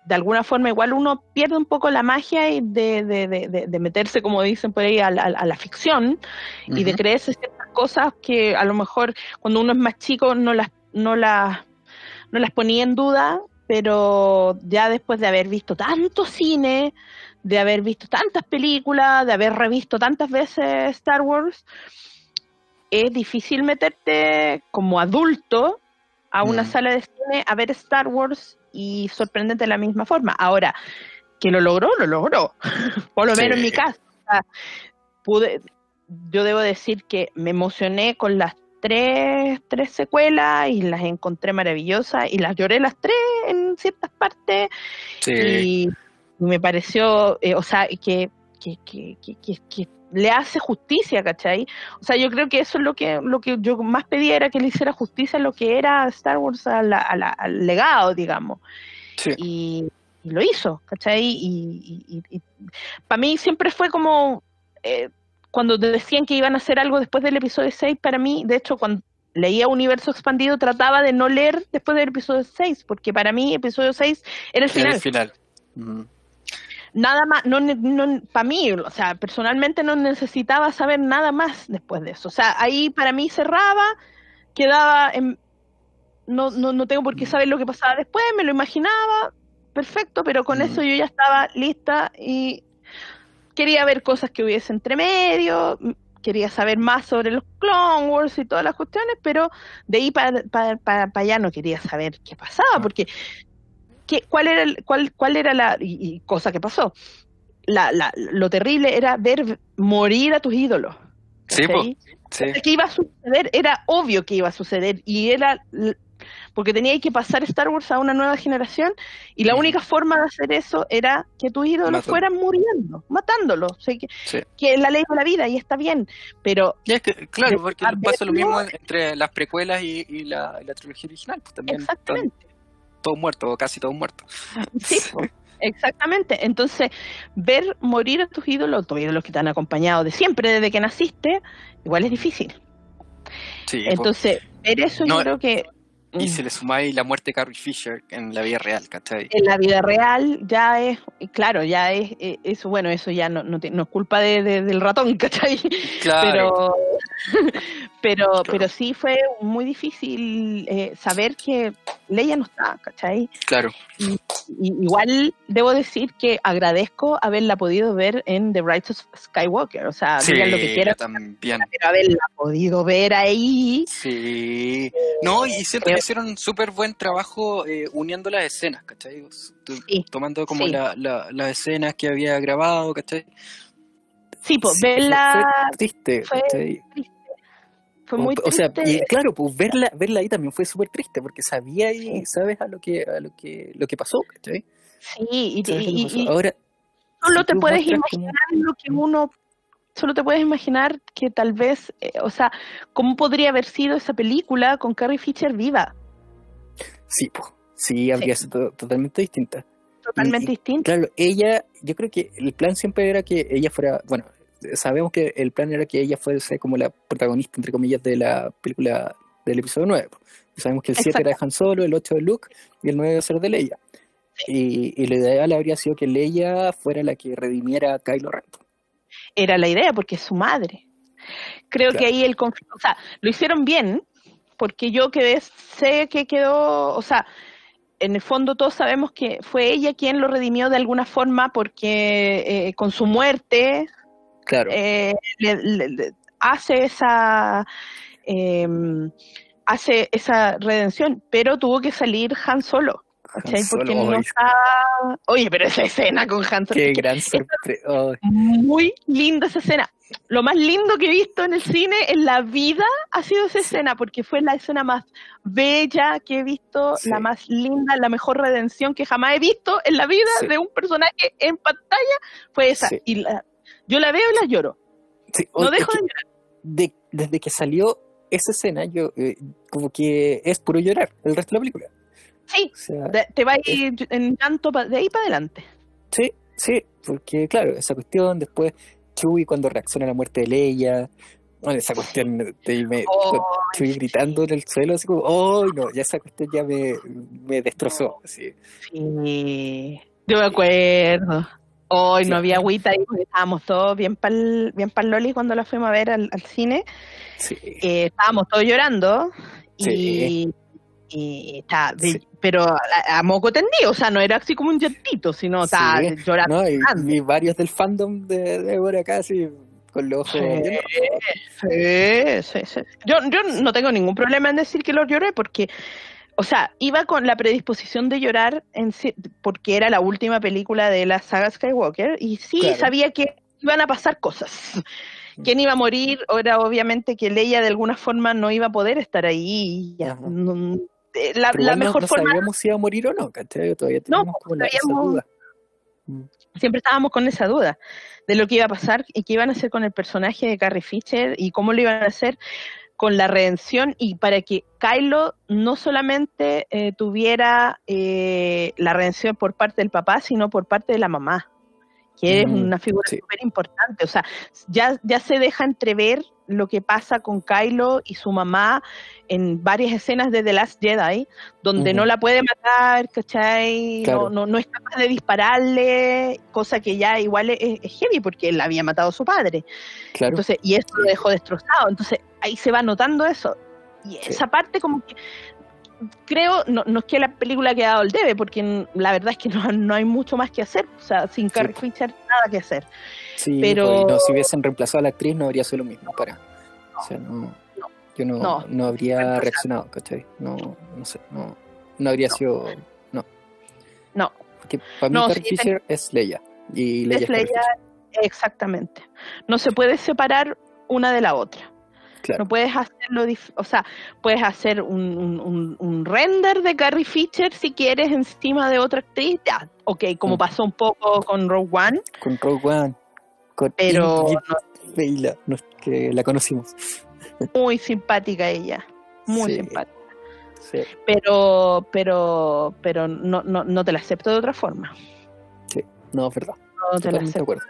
de alguna forma igual uno pierde un poco la magia y de, de, de, meterse, como dicen por ahí, a la, a la ficción y de creerse ciertas cosas que a lo mejor cuando uno es más chico no las, no las, no las ponía en duda, pero ya después de haber visto tanto cine, de haber visto tantas películas, de haber revisto tantas veces Star Wars, es difícil meterte como adulto a una Mm. sala de cine a ver Star Wars y sorprendente de la misma forma. Ahora, que lo logró, lo logró. Por lo menos en mi caso. O sea, pude, yo debo decir que me emocioné con las tres, tres secuelas y las encontré maravillosas y las lloré las tres en ciertas partes Sí. y me pareció, eh, o sea, que, que, que, que, le hace justicia, ¿cachai? O sea, yo creo que eso es lo que, lo que yo más pedía era que le hiciera justicia a lo que era Star Wars, a la- a la- al legado, digamos Sí. y, y lo hizo, ¿cachai? Y, para mí siempre fue como eh, cuando decían que iban a hacer algo después del episodio 6, para mí, de hecho, cuando leía Universo Expandido trataba de no leer después del episodio 6, porque para mí episodio 6 era el Era final. el final. Ujú. Nada más, no, no, para mí, o sea, personalmente no necesitaba saber nada más después de eso. O sea, ahí para mí cerraba, quedaba en... No, no, no tengo por qué saber lo que pasaba después, me lo imaginaba, perfecto, pero con Mm. eso yo ya estaba lista y quería ver cosas que hubiese entre medio, quería saber más sobre los Clone Wars y todas las cuestiones, pero de ahí para, para, para, para allá no quería saber qué pasaba, Ah. porque ¿qué, cuál, era el- cuál, cuál era la y, y cosa que pasó? La, la, lo terrible era ver morir a tus ídolos. Sí. ¿cachai? Sí. que iba a suceder, era obvio que iba a suceder y era porque tenía que pasar Star Wars a una nueva generación y la única forma de hacer eso era que tus ídolos fueran muriendo, matándolos, o sea, que, Sí. que la ley de la vida y está bien, pero Y es que, claro, porque pasa lo mismo entre las precuelas y, y la, trilogía original. Pues también exactamente, todos muertos, o casi todos muertos. sí, exactamente, entonces ver morir a tus ídolos, tus ídolos que te han acompañado de siempre desde que naciste, igual es difícil. Sí. Entonces, ver eso No, yo creo que y mm, si le sumáis la muerte de Carrie Fisher en la vida real, ¿cachai? en la vida real ya es, claro, ya es, eh, eso, bueno, eso ya no, no, te- no es culpa de, de- del ratón, ¿cachai? Claro. Pero, pero, Claro. pero sí fue muy difícil eh, saber que Leia no está, ¿cachai? Claro. Y, igual debo decir que agradezco haberla podido ver en The Rise of Skywalker, o sea, Sí, digan lo que quieran, también. pero haberla podido ver ahí, Sí. No, y siento que hicieron súper buen trabajo eh, uniendo las escenas, ¿cachai? Sí, Tomando como sí. la- la- las escenas que había grabado, ¿cachai? sí, pues Sí, verla fue triste, fue ¿cachai? fue muy o, o sea, triste. y claro, pues verla, verla ahí también fue súper triste, porque sabía y sabes a lo que, a lo que, lo que pasó, ¿cachai? Sí, y, y- pasó. Ahora, solo te puedes como- imaginar lo que uno, solo te puedes imaginar que tal vez, eh, o sea, cómo podría haber sido esa película con Carrie Fisher viva, Sí, pues, sí, habría sido totalmente distinta. totalmente Y- distinta. Claro, ella, yo creo que el plan siempre era que ella fuera, bueno, sabemos que el plan era que ella fuese como la protagonista, entre comillas, de la película del episodio 9. po. Y sabemos que el 7 era de Han Solo, el 8 de Luke y el 9 iba a ser de Leia. Y, y lo ideal habría sido que Leia fuera la que redimiera a Kylo Ren. Era la idea, porque es su madre. Creo Claro. que ahí el conflicto, o sea, lo hicieron bien, porque yo que ves- sé que quedó, o sea, en el fondo todos sabemos que fue ella quien lo redimió de alguna forma, porque eh, con su muerte Claro. eh, le- le- le- hace esa eh, hace esa redención, pero tuvo que salir Han Solo, ¿cachai? Porque no oye. pero esa escena con Han Solo, Qué gran sorpresa. muy linda esa escena. Lo más lindo que he visto en el cine en la vida ha sido esa escena, porque fue la escena más bella que he visto, Sí. la más linda, la mejor redención que jamás he visto en la vida Sí. de un personaje en pantalla, fue esa. Sí. Y la- yo la veo y la lloro. No dejo de llorar. de, desde que salió esa escena, yo eh, como que es puro llorar el resto de la película. Sí, O sea, de- te va a ir en tanto pa- de ahí para adelante. sí, sí, porque claro, esa cuestión, después Chewie cuando reacciona a la muerte de Leia, bueno, esa cuestión de me, Oh, Chewie gritando en el suelo, así como, ¡oh, no! Ya esa cuestión ya me, me destrozó, así. sí, yo me acuerdo. Hoy Sí. no había agüita porque estábamos todos bien pal, bien pal loli cuando la fuimos a ver al, al cine. Sí, Eh, estábamos todos llorando y, Sí. y está, de- Sí. pero a, a moco tendido, o sea, no era así como un llantito, sino, sea, Sí, llorando. ¿no? Y, y varios del fandom de, ahora casi con los ojos Sí. Sí, sí. Yo, yo no tengo ningún problema en decir que los lloré porque, o sea, iba con la predisposición de llorar en, porque era la última película de la saga Skywalker y sí Claro. sabía que iban a pasar cosas. ¿Quién iba a morir? Era obviamente que Leia de alguna forma no iba a poder estar ahí. y ya. No- la, no- mejor no, forma, sabíamos si iba a morir o no, ¿cachai? Todavía No, teníamos como la, esa duda. Mm, siempre estábamos con esa duda de lo que iba a pasar y qué iban a hacer con el personaje de Carrie Fisher y cómo lo iban a hacer con la redención y para que Kylo no solamente eh, tuviera eh, la redención por parte del papá, sino por parte de la mamá, que es Mm, una figura sí. súper importante. O sea, ya, ya se deja entrever lo que pasa con Kylo y su mamá en varias escenas de The Last Jedi, donde no la puede matar, ¿cachai? Claro. No, no, no es capaz de dispararle, cosa que ya igual es, es heavy porque él había matado a su padre. Claro. Entonces, y eso lo dejó destrozado. Entonces, ahí se va notando eso. Y Sí. esa parte como que creo, no, no es que la película haya dado el debe, porque la verdad es que no, no hay mucho más que hacer. O sea, sin Carrie Fisher, nada que hacer. sí, pero- pues, no, si hubiesen reemplazado a la actriz no habría sido lo mismo para. O sea, no, yo no, No. no, habría reaccionado, ¿cachai? No, no sé, no, no habría sido. No. No. Porque para mí Carrie sí, ten- Fisher es Leia. Y Leia Es Leia, exactamente. No se puede separar una de la otra. Claro. No puedes hacerlo, o sea, puedes hacer un, un- render de Carrie Fisher si quieres encima de otra actriz, ya, ok, como Mm. pasó un poco con Rogue One, Con Rogue One. Con pero Ingrid no, no, que la conocimos. muy simpática ella, muy Sí. simpática. Sí, Pero, pero, pero no, no, no te la acepto de otra forma. no, es verdad. No te la de acepto. acuerdo.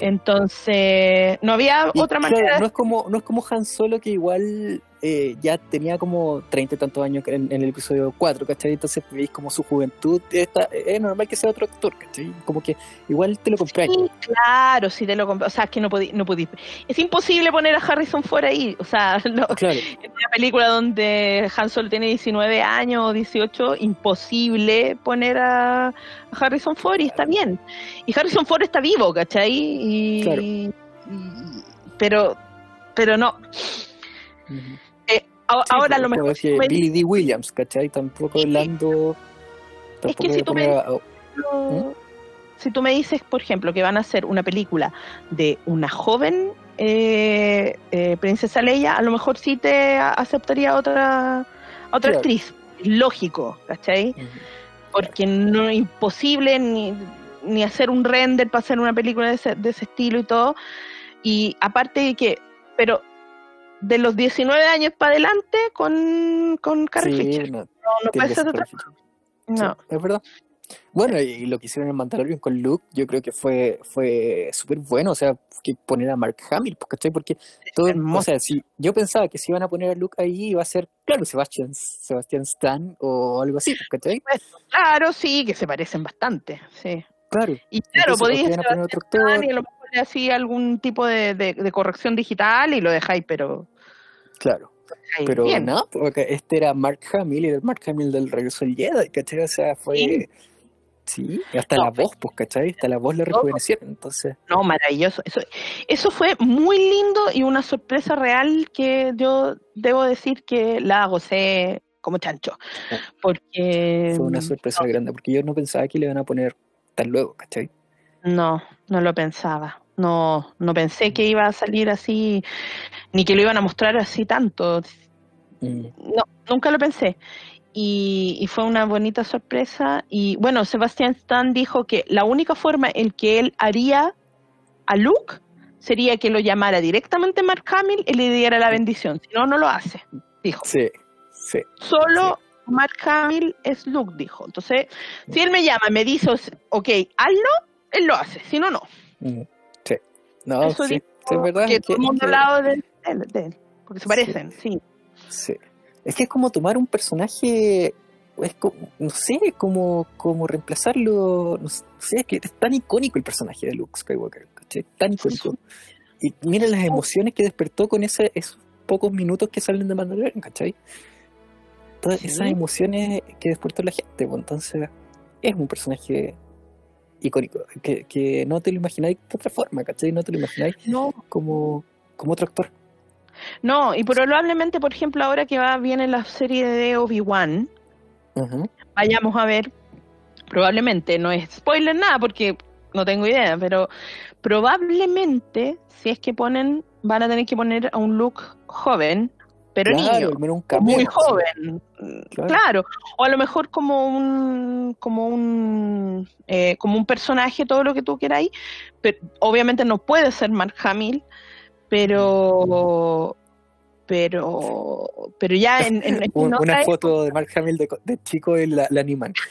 Entonces, no había Y, otra claro, manera. no es como no es como Han Solo que igual eh, ya tenía como treinta y tantos años en, en el episodio 4, ¿cachai? Entonces veis como su juventud, está, es normal que sea otro actor, ¿cachai? Como que igual te lo compráis. Sí, claro, sí te lo compro. O sea, es que no podí, no podí. Es imposible poner a Harrison Ford ahí. O sea, no, Claro, en una película donde Han Solo tiene 19 años o 18, imposible poner a, a Harrison Ford y está bien. Y Harrison Ford está vivo, ¿cachai? Y, Claro. y- pero, pero no. Ujú. Sí, Ahora a lo mejor que me Billy D. Williams, ¿cachai? Tampoco Sí. Lando. Es que Tampoco si tú me ejemplo, si tú me dices, por ejemplo, que van a hacer una película de una joven eh, eh, princesa Leia, a lo mejor sí te aceptaría otra otra Claro. actriz. Lógico, ¿cachai? Ujú. Porque no es imposible ni, ni hacer un render para hacer una película de ese, de ese estilo y todo. Y aparte de que, pero de los 19 años para adelante con, con Carrie Sí, Fisher. no, No, no puede ser otra. No. Sí, es verdad. Bueno, y lo que hicieron en Mandalorian con Luke, yo creo que fue, fue súper bueno, o sea, que poner a Mark Hamill, pues, ¿cachai? Porque todo, o sea, si yo pensaba que si iban a poner a Luke ahí iba a ser, claro, Sebastian, Sebastian Stan o algo así, pues, ¿cachai? Claro, sí, que se parecen bastante, sí. Claro. Y claro, Entonces, podéis ¿por qué van a poner otro actor? y a lo mejor le hacía algún tipo de, de- de corrección digital y lo dejáis, pero, Claro. Pero bien. no, porque este era Mark Hamill y el Mark Hamill del regreso del Jedi, ¿cachai? O sea, fue. Sí, y hasta No, la voz, pues, ¿cachai? Hasta la voz le Todo. rejuvenecieron, entonces. No, maravilloso. Eso, eso fue muy lindo y una sorpresa real que yo debo decir que la gocé como chancho. Porque Fue una sorpresa grande, porque yo no pensaba que le iban a poner tan luego, ¿cachai? no, no lo pensaba. No, no pensé que iba a salir así, ni que lo iban a mostrar así tanto. Mm, No, nunca lo pensé. Y, y fue una bonita sorpresa. Y bueno, Sebastián Stan dijo que la única forma en que él haría a Luke sería que lo llamara directamente Mark Hamill y le diera la bendición. Si no, no lo hace. Dijo. Sí, sí. Solo Mark Hamill es Luke, dijo. Entonces, si él me llama me dice, ok, hazlo, él lo hace, si no, no. Mm, Sí. No, Eso sí, sí, es verdad. que es todo el mundo es de, él, porque se parecen, sí. Sí. Es que es como tomar un personaje, es como, no sé, como, como reemplazarlo, no sé, es que es tan icónico el personaje de Luke Skywalker, ¿cachai? Tan icónico. Y mira las emociones que despertó con ese, esos pocos minutos que salen de Mandalorian, ¿cachai? Todas esas emociones que despertó la gente, pues entonces es un personaje icónico, que, que no te lo imagináis de otra forma, ¿cachai? No te lo imagináis No, como, como otro actor. no, y probablemente, por ejemplo, ahora que va viene la serie de Obi-Wan, vayamos a ver, probablemente, no es spoiler nada porque no tengo idea, pero probablemente si es que ponen, van a tener que poner a un look joven, pero Claro, niño, un muy joven, Claro. claro. o a lo mejor como un como un eh, como un personaje, todo lo que tú queráis, pero obviamente no puede ser Mark Hamill, pero pero pero ya en, en- en Un- otra una foto de Mark Hamill de, de chico y la, la animan.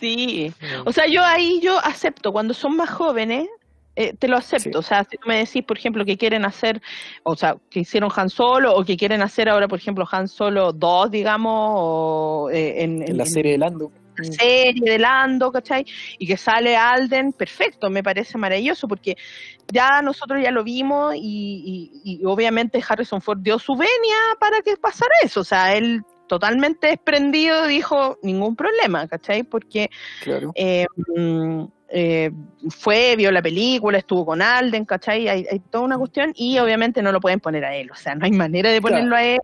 Sí, o sea, yo ahí yo acepto, cuando son más jóvenes, eh, te lo acepto. Sí. O sea, si tú me decís, por ejemplo, que quieren hacer, o sea, que hicieron Han Solo, o que quieren hacer ahora, por ejemplo, Han Solo 2, digamos, o eh, en, en la en- serie de Lando. la serie de Lando, ¿cachai? Y que sale Alden, perfecto, me parece maravilloso, porque ya nosotros ya lo vimos y, y- y obviamente Harrison Ford dio su venia para que pasara eso, o sea, él totalmente desprendido dijo ningún problema, ¿cachai? Porque Claro. eh, mm, eh, fue, vio la película, estuvo con Alden, ¿cachai? Hay, hay toda una cuestión y obviamente no lo pueden poner a él, o sea, no hay manera de ponerlo a él.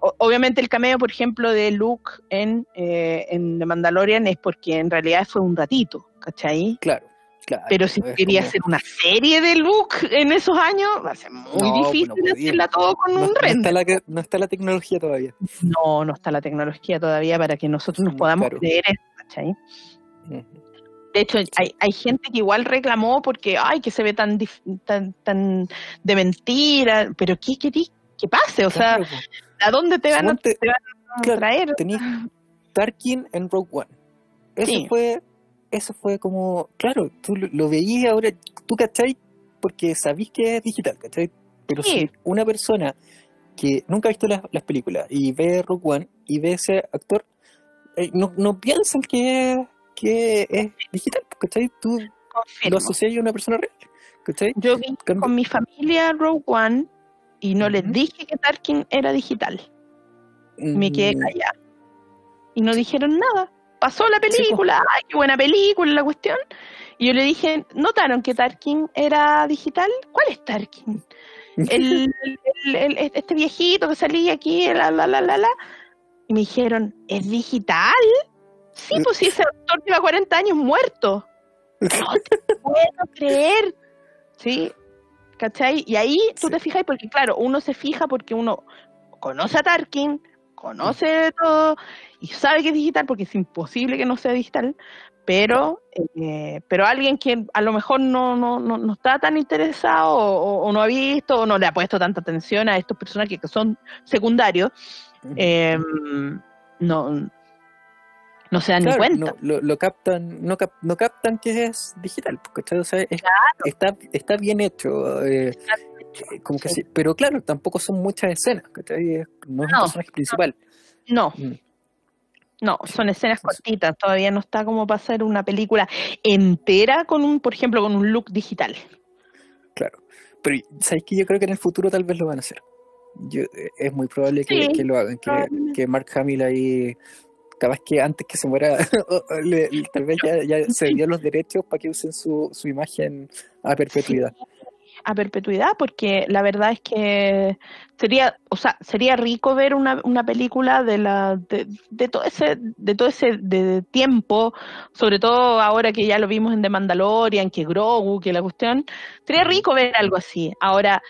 O- obviamente el cameo, por ejemplo, de Luke en, eh, en The Mandalorian es porque en realidad fue un ratito, ¿cachai? Claro. claro Pero si quería como- hacer una serie de Luke en esos años, va a ser muy No, difícil no hacerla todo con no, un render. está la, que- no está la tecnología todavía. No, no está la tecnología todavía para que nosotros nos podamos claro. creer eso, ¿cachai? Ujú. De hecho, hay, hay gente que igual reclamó porque, ay, que se ve tan tan, tan de mentira, pero ¿qué querís que pase? O sea, Claro. ¿a dónde te van a, Suponte- te van a claro, traer? Tenís Tarkin en Rogue One. Eso Sí. fue, eso fue como, claro, tú lo, lo veías ahora, tú cachai, porque sabís que es digital, cachai. Pero Sí. si una persona que nunca ha visto las, las películas y ve Rogue One y ve ese actor, eh, no, no piensan que, que es digital, ¿cachai? Tú lo Confirmo. asocias a una persona real, ¿cachai? Yo vi con mi familia Rogue One y no les dije que Tarkin era digital. Me quedé Mm, callada. Y no dijeron nada. Pasó la Sí, película, ay, qué buena película, la cuestión. Y yo le dije, ¿notaron que Tarkin era digital? ¿Cuál es Tarkin? el, el- el- este viejito que salía aquí, la, la, la, la, la. Y me dijeron, ¿es digital? Sí, pues sí, ese actor lleva 40 años muerto. No te puedo creer. Sí, ¿cachai? Y ahí tú Sí. te fijas, porque claro, uno se fija porque uno conoce a Tarkin, conoce de todo y sabe que es digital, porque es imposible que no sea digital, pero eh, pero alguien que a lo mejor no, no, no, no está tan interesado o, o no ha visto o no le ha puesto tanta atención a estos personajes que son secundarios, eh, no, no se dan Claro, ni cuenta. No, lo, lo captan, no, cap- no captan que es digital, ¿cachai? O sea, es- está, está bien hecho, eh, eh, como que sí, pero claro, tampoco son muchas escenas, ¿cachai? No es No, un personaje principal. No. Mm. No, son escenas cortitas, todavía no está como para hacer una película entera con un, por ejemplo, con un look digital. Claro. Pero, ¿sabes que Yo creo que en el futuro tal vez lo van a hacer. Yo, eh, es muy probable que, Sí, que lo hagan, que, que Mark Hamill ahí, capaz que antes que se muera, le- le- tal vez ya, ya se dio los derechos para que usen su, su imagen a perpetuidad. a perpetuidad, porque la verdad es que sería, o sea, sería rico ver una, una película de la, de, de todo ese, de todo ese de tiempo, sobre todo ahora que ya lo vimos en The Mandalorian, que Grogu, que la cuestión, sería rico ver algo así. Ahora,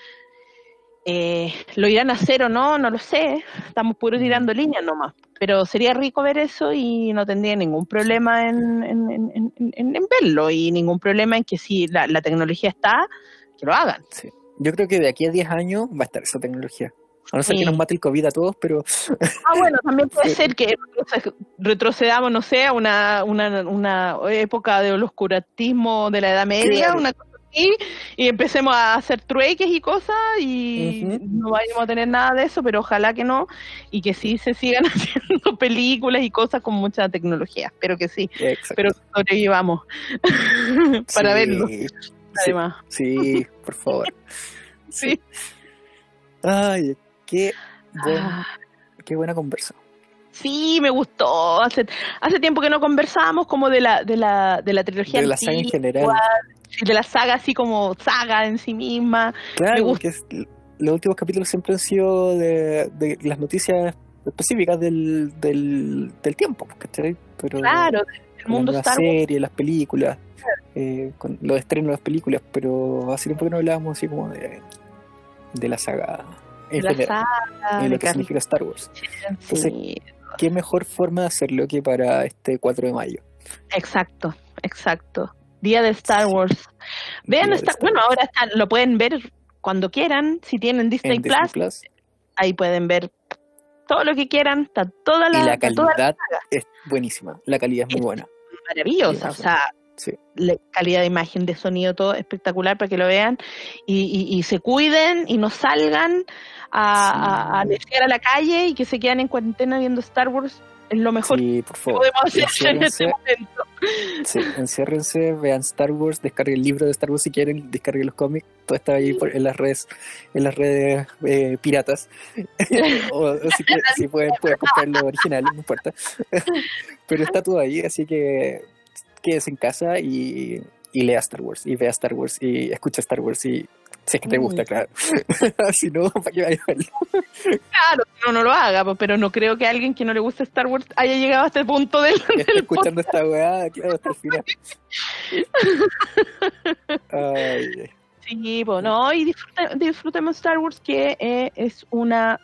eh, lo irán a hacer o no, no lo sé, estamos puro Mm. tirando líneas nomás. Pero sería rico ver eso y no tendría ningún problema en, en, en, en- verlo y ningún problema en que si la, la tecnología está, que lo hagan. Sí. Yo creo que de aquí a 10 años va a estar esa tecnología. A no ser que nos mate el COVID a todos, pero Ah, bueno, también puede Sí. ser que retroce- retrocedamos, no sé, a una, una, una época del oscurantismo de la Edad Media, Claro. una cosa así, y empecemos a hacer trueques y cosas, y no vayamos a tener nada de eso, pero ojalá que no, y que sí se sigan haciendo películas y cosas con mucha tecnología, espero que sí, exacto. pero sobrevivamos para Sí, verlo, Sí, además. sí, por favor. Sí. Ay, qué, buen- Ah. qué buena conversa. Sí, me gustó. Hace, hace tiempo que no conversábamos como de la, de la, de la trilogía De la saga en general. De la saga así como saga en sí misma. Claro, porque es- los últimos capítulos siempre han sido de, de las noticias específicas del, del, del tiempo, ¿cachai? Pero Claro, el mundo las series, las películas, eh, con los estrenos de las películas, pero hace tiempo que no hablábamos así como de, de la saga en de la general, saga, lo que significa Star Wars. Entonces, sí. ¿Qué mejor forma de hacerlo que para este 4 de mayo? Exacto, exacto. Día de Star Wars. Vean, Star- Star bueno, Wars. ahora están, lo pueden ver cuando quieran. Si tienen Disney, Plus, ahí pueden ver todo lo que quieran. Está toda la, Y la está calidad es buenísima. La calidad es muy Es- buena. maravillosa. O sea, Sí. la calidad de imagen, de sonido, todo espectacular para que lo vean y, y- y se cuiden y no salgan a, a, a Sí. lesear a la calle y que se quedan en cuarentena viendo Star Wars. Es lo mejor Sí, por que favor. podemos hacer en este momento. sí, enciérrense, vean Star Wars, descarguen el libro de Star Wars si quieren, descarguen los cómics, todo está ahí por- en las redes, en las redes eh, piratas. o, o si, si pueden, pueden comprarlo original, no importa. Pero está todo ahí, así que quédese en casa y, y lea Star Wars, y vea Star Wars, y escucha Star Wars, y si es que te gusta, claro. si no, ¿para qué vayas a verlo? Claro, no, no lo haga, pero no creo que alguien que no le guste Star Wars haya llegado a este punto del, del escuchando esta weá, claro, hasta el final. Ay. Sí, pues no, y disfrute- disfrutemos Star Wars que eh, es una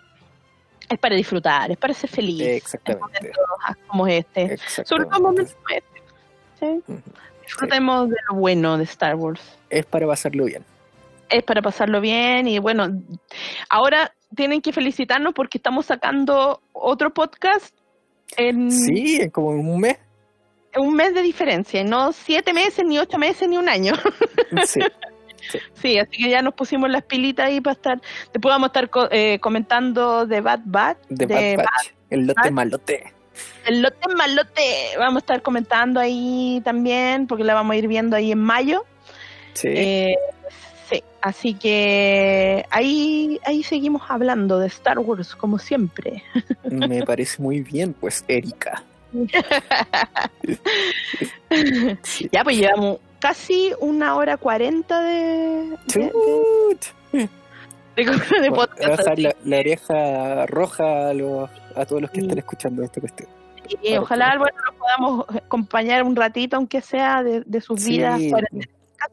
es para disfrutar, es para ser feliz. en exactamente. momentos como este. Sobre todo exactamente. momentos como este. ¿sí? Ujú. Disfrutemos de lo bueno de Star Wars. Es para pasarlo bien. Es para pasarlo bien y bueno, ahora tienen que felicitarnos porque estamos sacando otro podcast en Sí, en como un mes. un mes de diferencia, no siete meses, ni ocho meses, ni un año. Sí. Sí, así que ya nos pusimos las pilitas ahí para estar. Después vamos a estar co- eh, comentando de Bad Bad, De de Bad Batch. El lote Batch. malote. el lote malote. Vamos a estar comentando ahí también, porque la vamos a ir viendo ahí en mayo. Sí. Eh, sí, así que ahí, ahí seguimos hablando de Star Wars, como siempre. Me parece muy bien, pues, Erika. Sí. Ya, pues llevamos casi una hora cuarenta de, de, de- de- podcast. bajar la, la oreja roja a, los, a todos los que Sí. están escuchando esta cuestión. Y Claro, ojalá bueno, nos podamos acompañar un ratito, aunque sea de, de sus Sí. vidas. fuera de casa.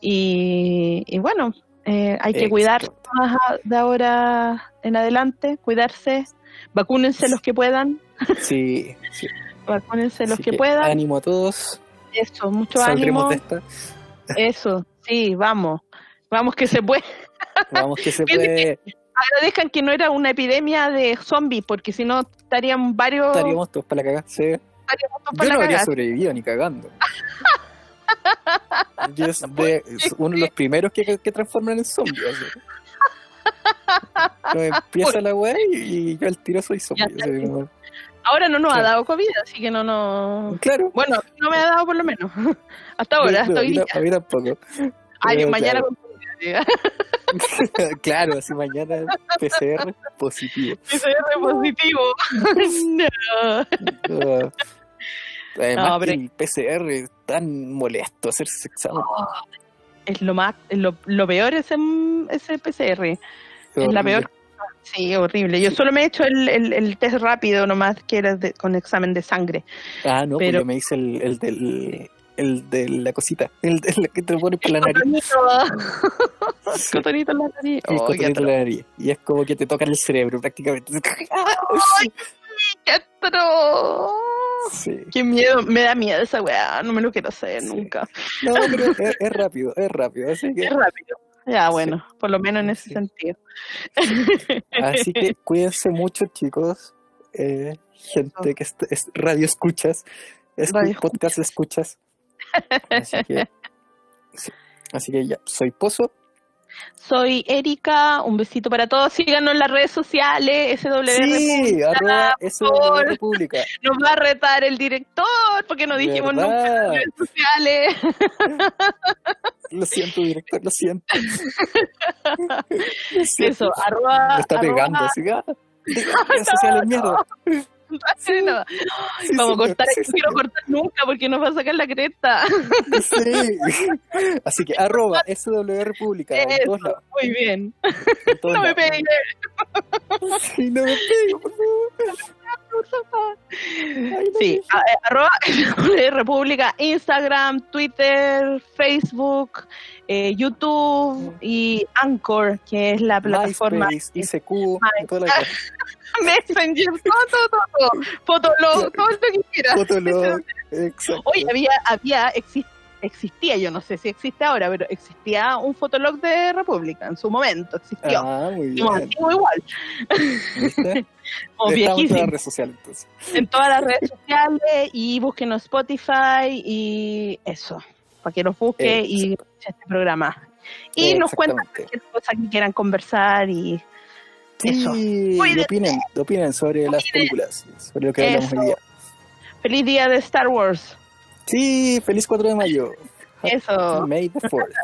Y, y bueno, eh, hay que cuidar más de ahora en adelante, cuidarse, vacúnense los que puedan, Sí, sí. vacúnense los que, puedan. Ánimo a todos. Eso, mucho Saldremos ánimo. de esta. Eso, sí, vamos. Vamos que se puede. Vamos que se puede. Agradezcan que no era una epidemia de zombies, porque si no estarían varios. Estaríamos todos para la cagada. Sí. estaríamos todos Yo para no la habría cagada. sobrevivido ni cagando. Yo es, de- es uno de los primeros que, que transforman en. No, empieza la weá y, y yo al tiro soy zombie. Así como- Ahora no nos ha dado COVID, así que no nos. Claro. Bueno, no me ha dado por lo menos. Hasta ahora, hasta No, hoy a mí a tampoco. Ay, mañana claro. así mañana PCR positivo. PCR positivo. no. Ah, Además No, pero- el PCR tan molesto hacerse ese examen. Es lo más, es lo, lo peor ese, ese PCR. Es la Horrible. peor. Sí, horrible. Yo solo me he hecho el, el, el test rápido nomás, que era de- con examen de sangre. Ah, no, pues Pero- yo me hice el, el del el de la cosita, el, el que te pones por la nariz. Cotonito. Sí, Cotonito en la nariz. el Oh, cotonito en la nariz. Y es como que te tocan el cerebro prácticamente. atro- ¡Qué atro! Sí. Qué miedo, me da miedo esa weá, no me lo quiero hacer Sí. nunca. No, pero es, es rápido, es rápido. Así que Es rápido, Ya, bueno, por lo menos en ese Sí. sentido. Así que cuídense mucho, chicos. Eh, gente que es, es radio escuchas, es Radio podcast escuchas. Así que, sí. Así que ya, soy Pozo. Soy Erika, un besito para todos. Síganos en las redes sociales, SW Sí, de favor. República. Nos va a retar el director porque no dijimos nunca en las ¿Verdad? redes sociales. Lo siento, director, lo siento. Lo siento. Eso, arroba. Me está arroba- pegando, ah, redes sociales, mierda. Sí, No, sí, Vamos a cortar, sí, no quiero cortar nunca porque nos va a sacar la cresta. Sí. Así que arroba SW República muy bien. No me pegues. Sí, no me pego, por favor. Ay, no Sí, me- a- eh, arroba República, Instagram, Twitter, Facebook, eh, YouTube y Anchor, que es la plataforma MySpace, ICQ, y toda la cosa. Messenger, todo, todo, Fotolog, todo lo que quieras. Fotolog, exacto. Oye, había, había, exis- existía, yo no sé si existe ahora, pero existía un Fotolog de República en su momento, existió. Ah, muy Como bien. antiguo igual, ¿Viste? como en viejísimo. las redes sociales entonces. en todas las redes sociales y búsquenos Spotify y eso, para que los busque y este programa. Y nos cuentan cualquier cosa que quieran conversar y eso. Sí, Cuídense. opinen, opinen sobre las películas, sobre lo que hablamos Eso. hoy día. feliz día de Star Wars. Sí, feliz 4 de mayo. Eso. May the 4th.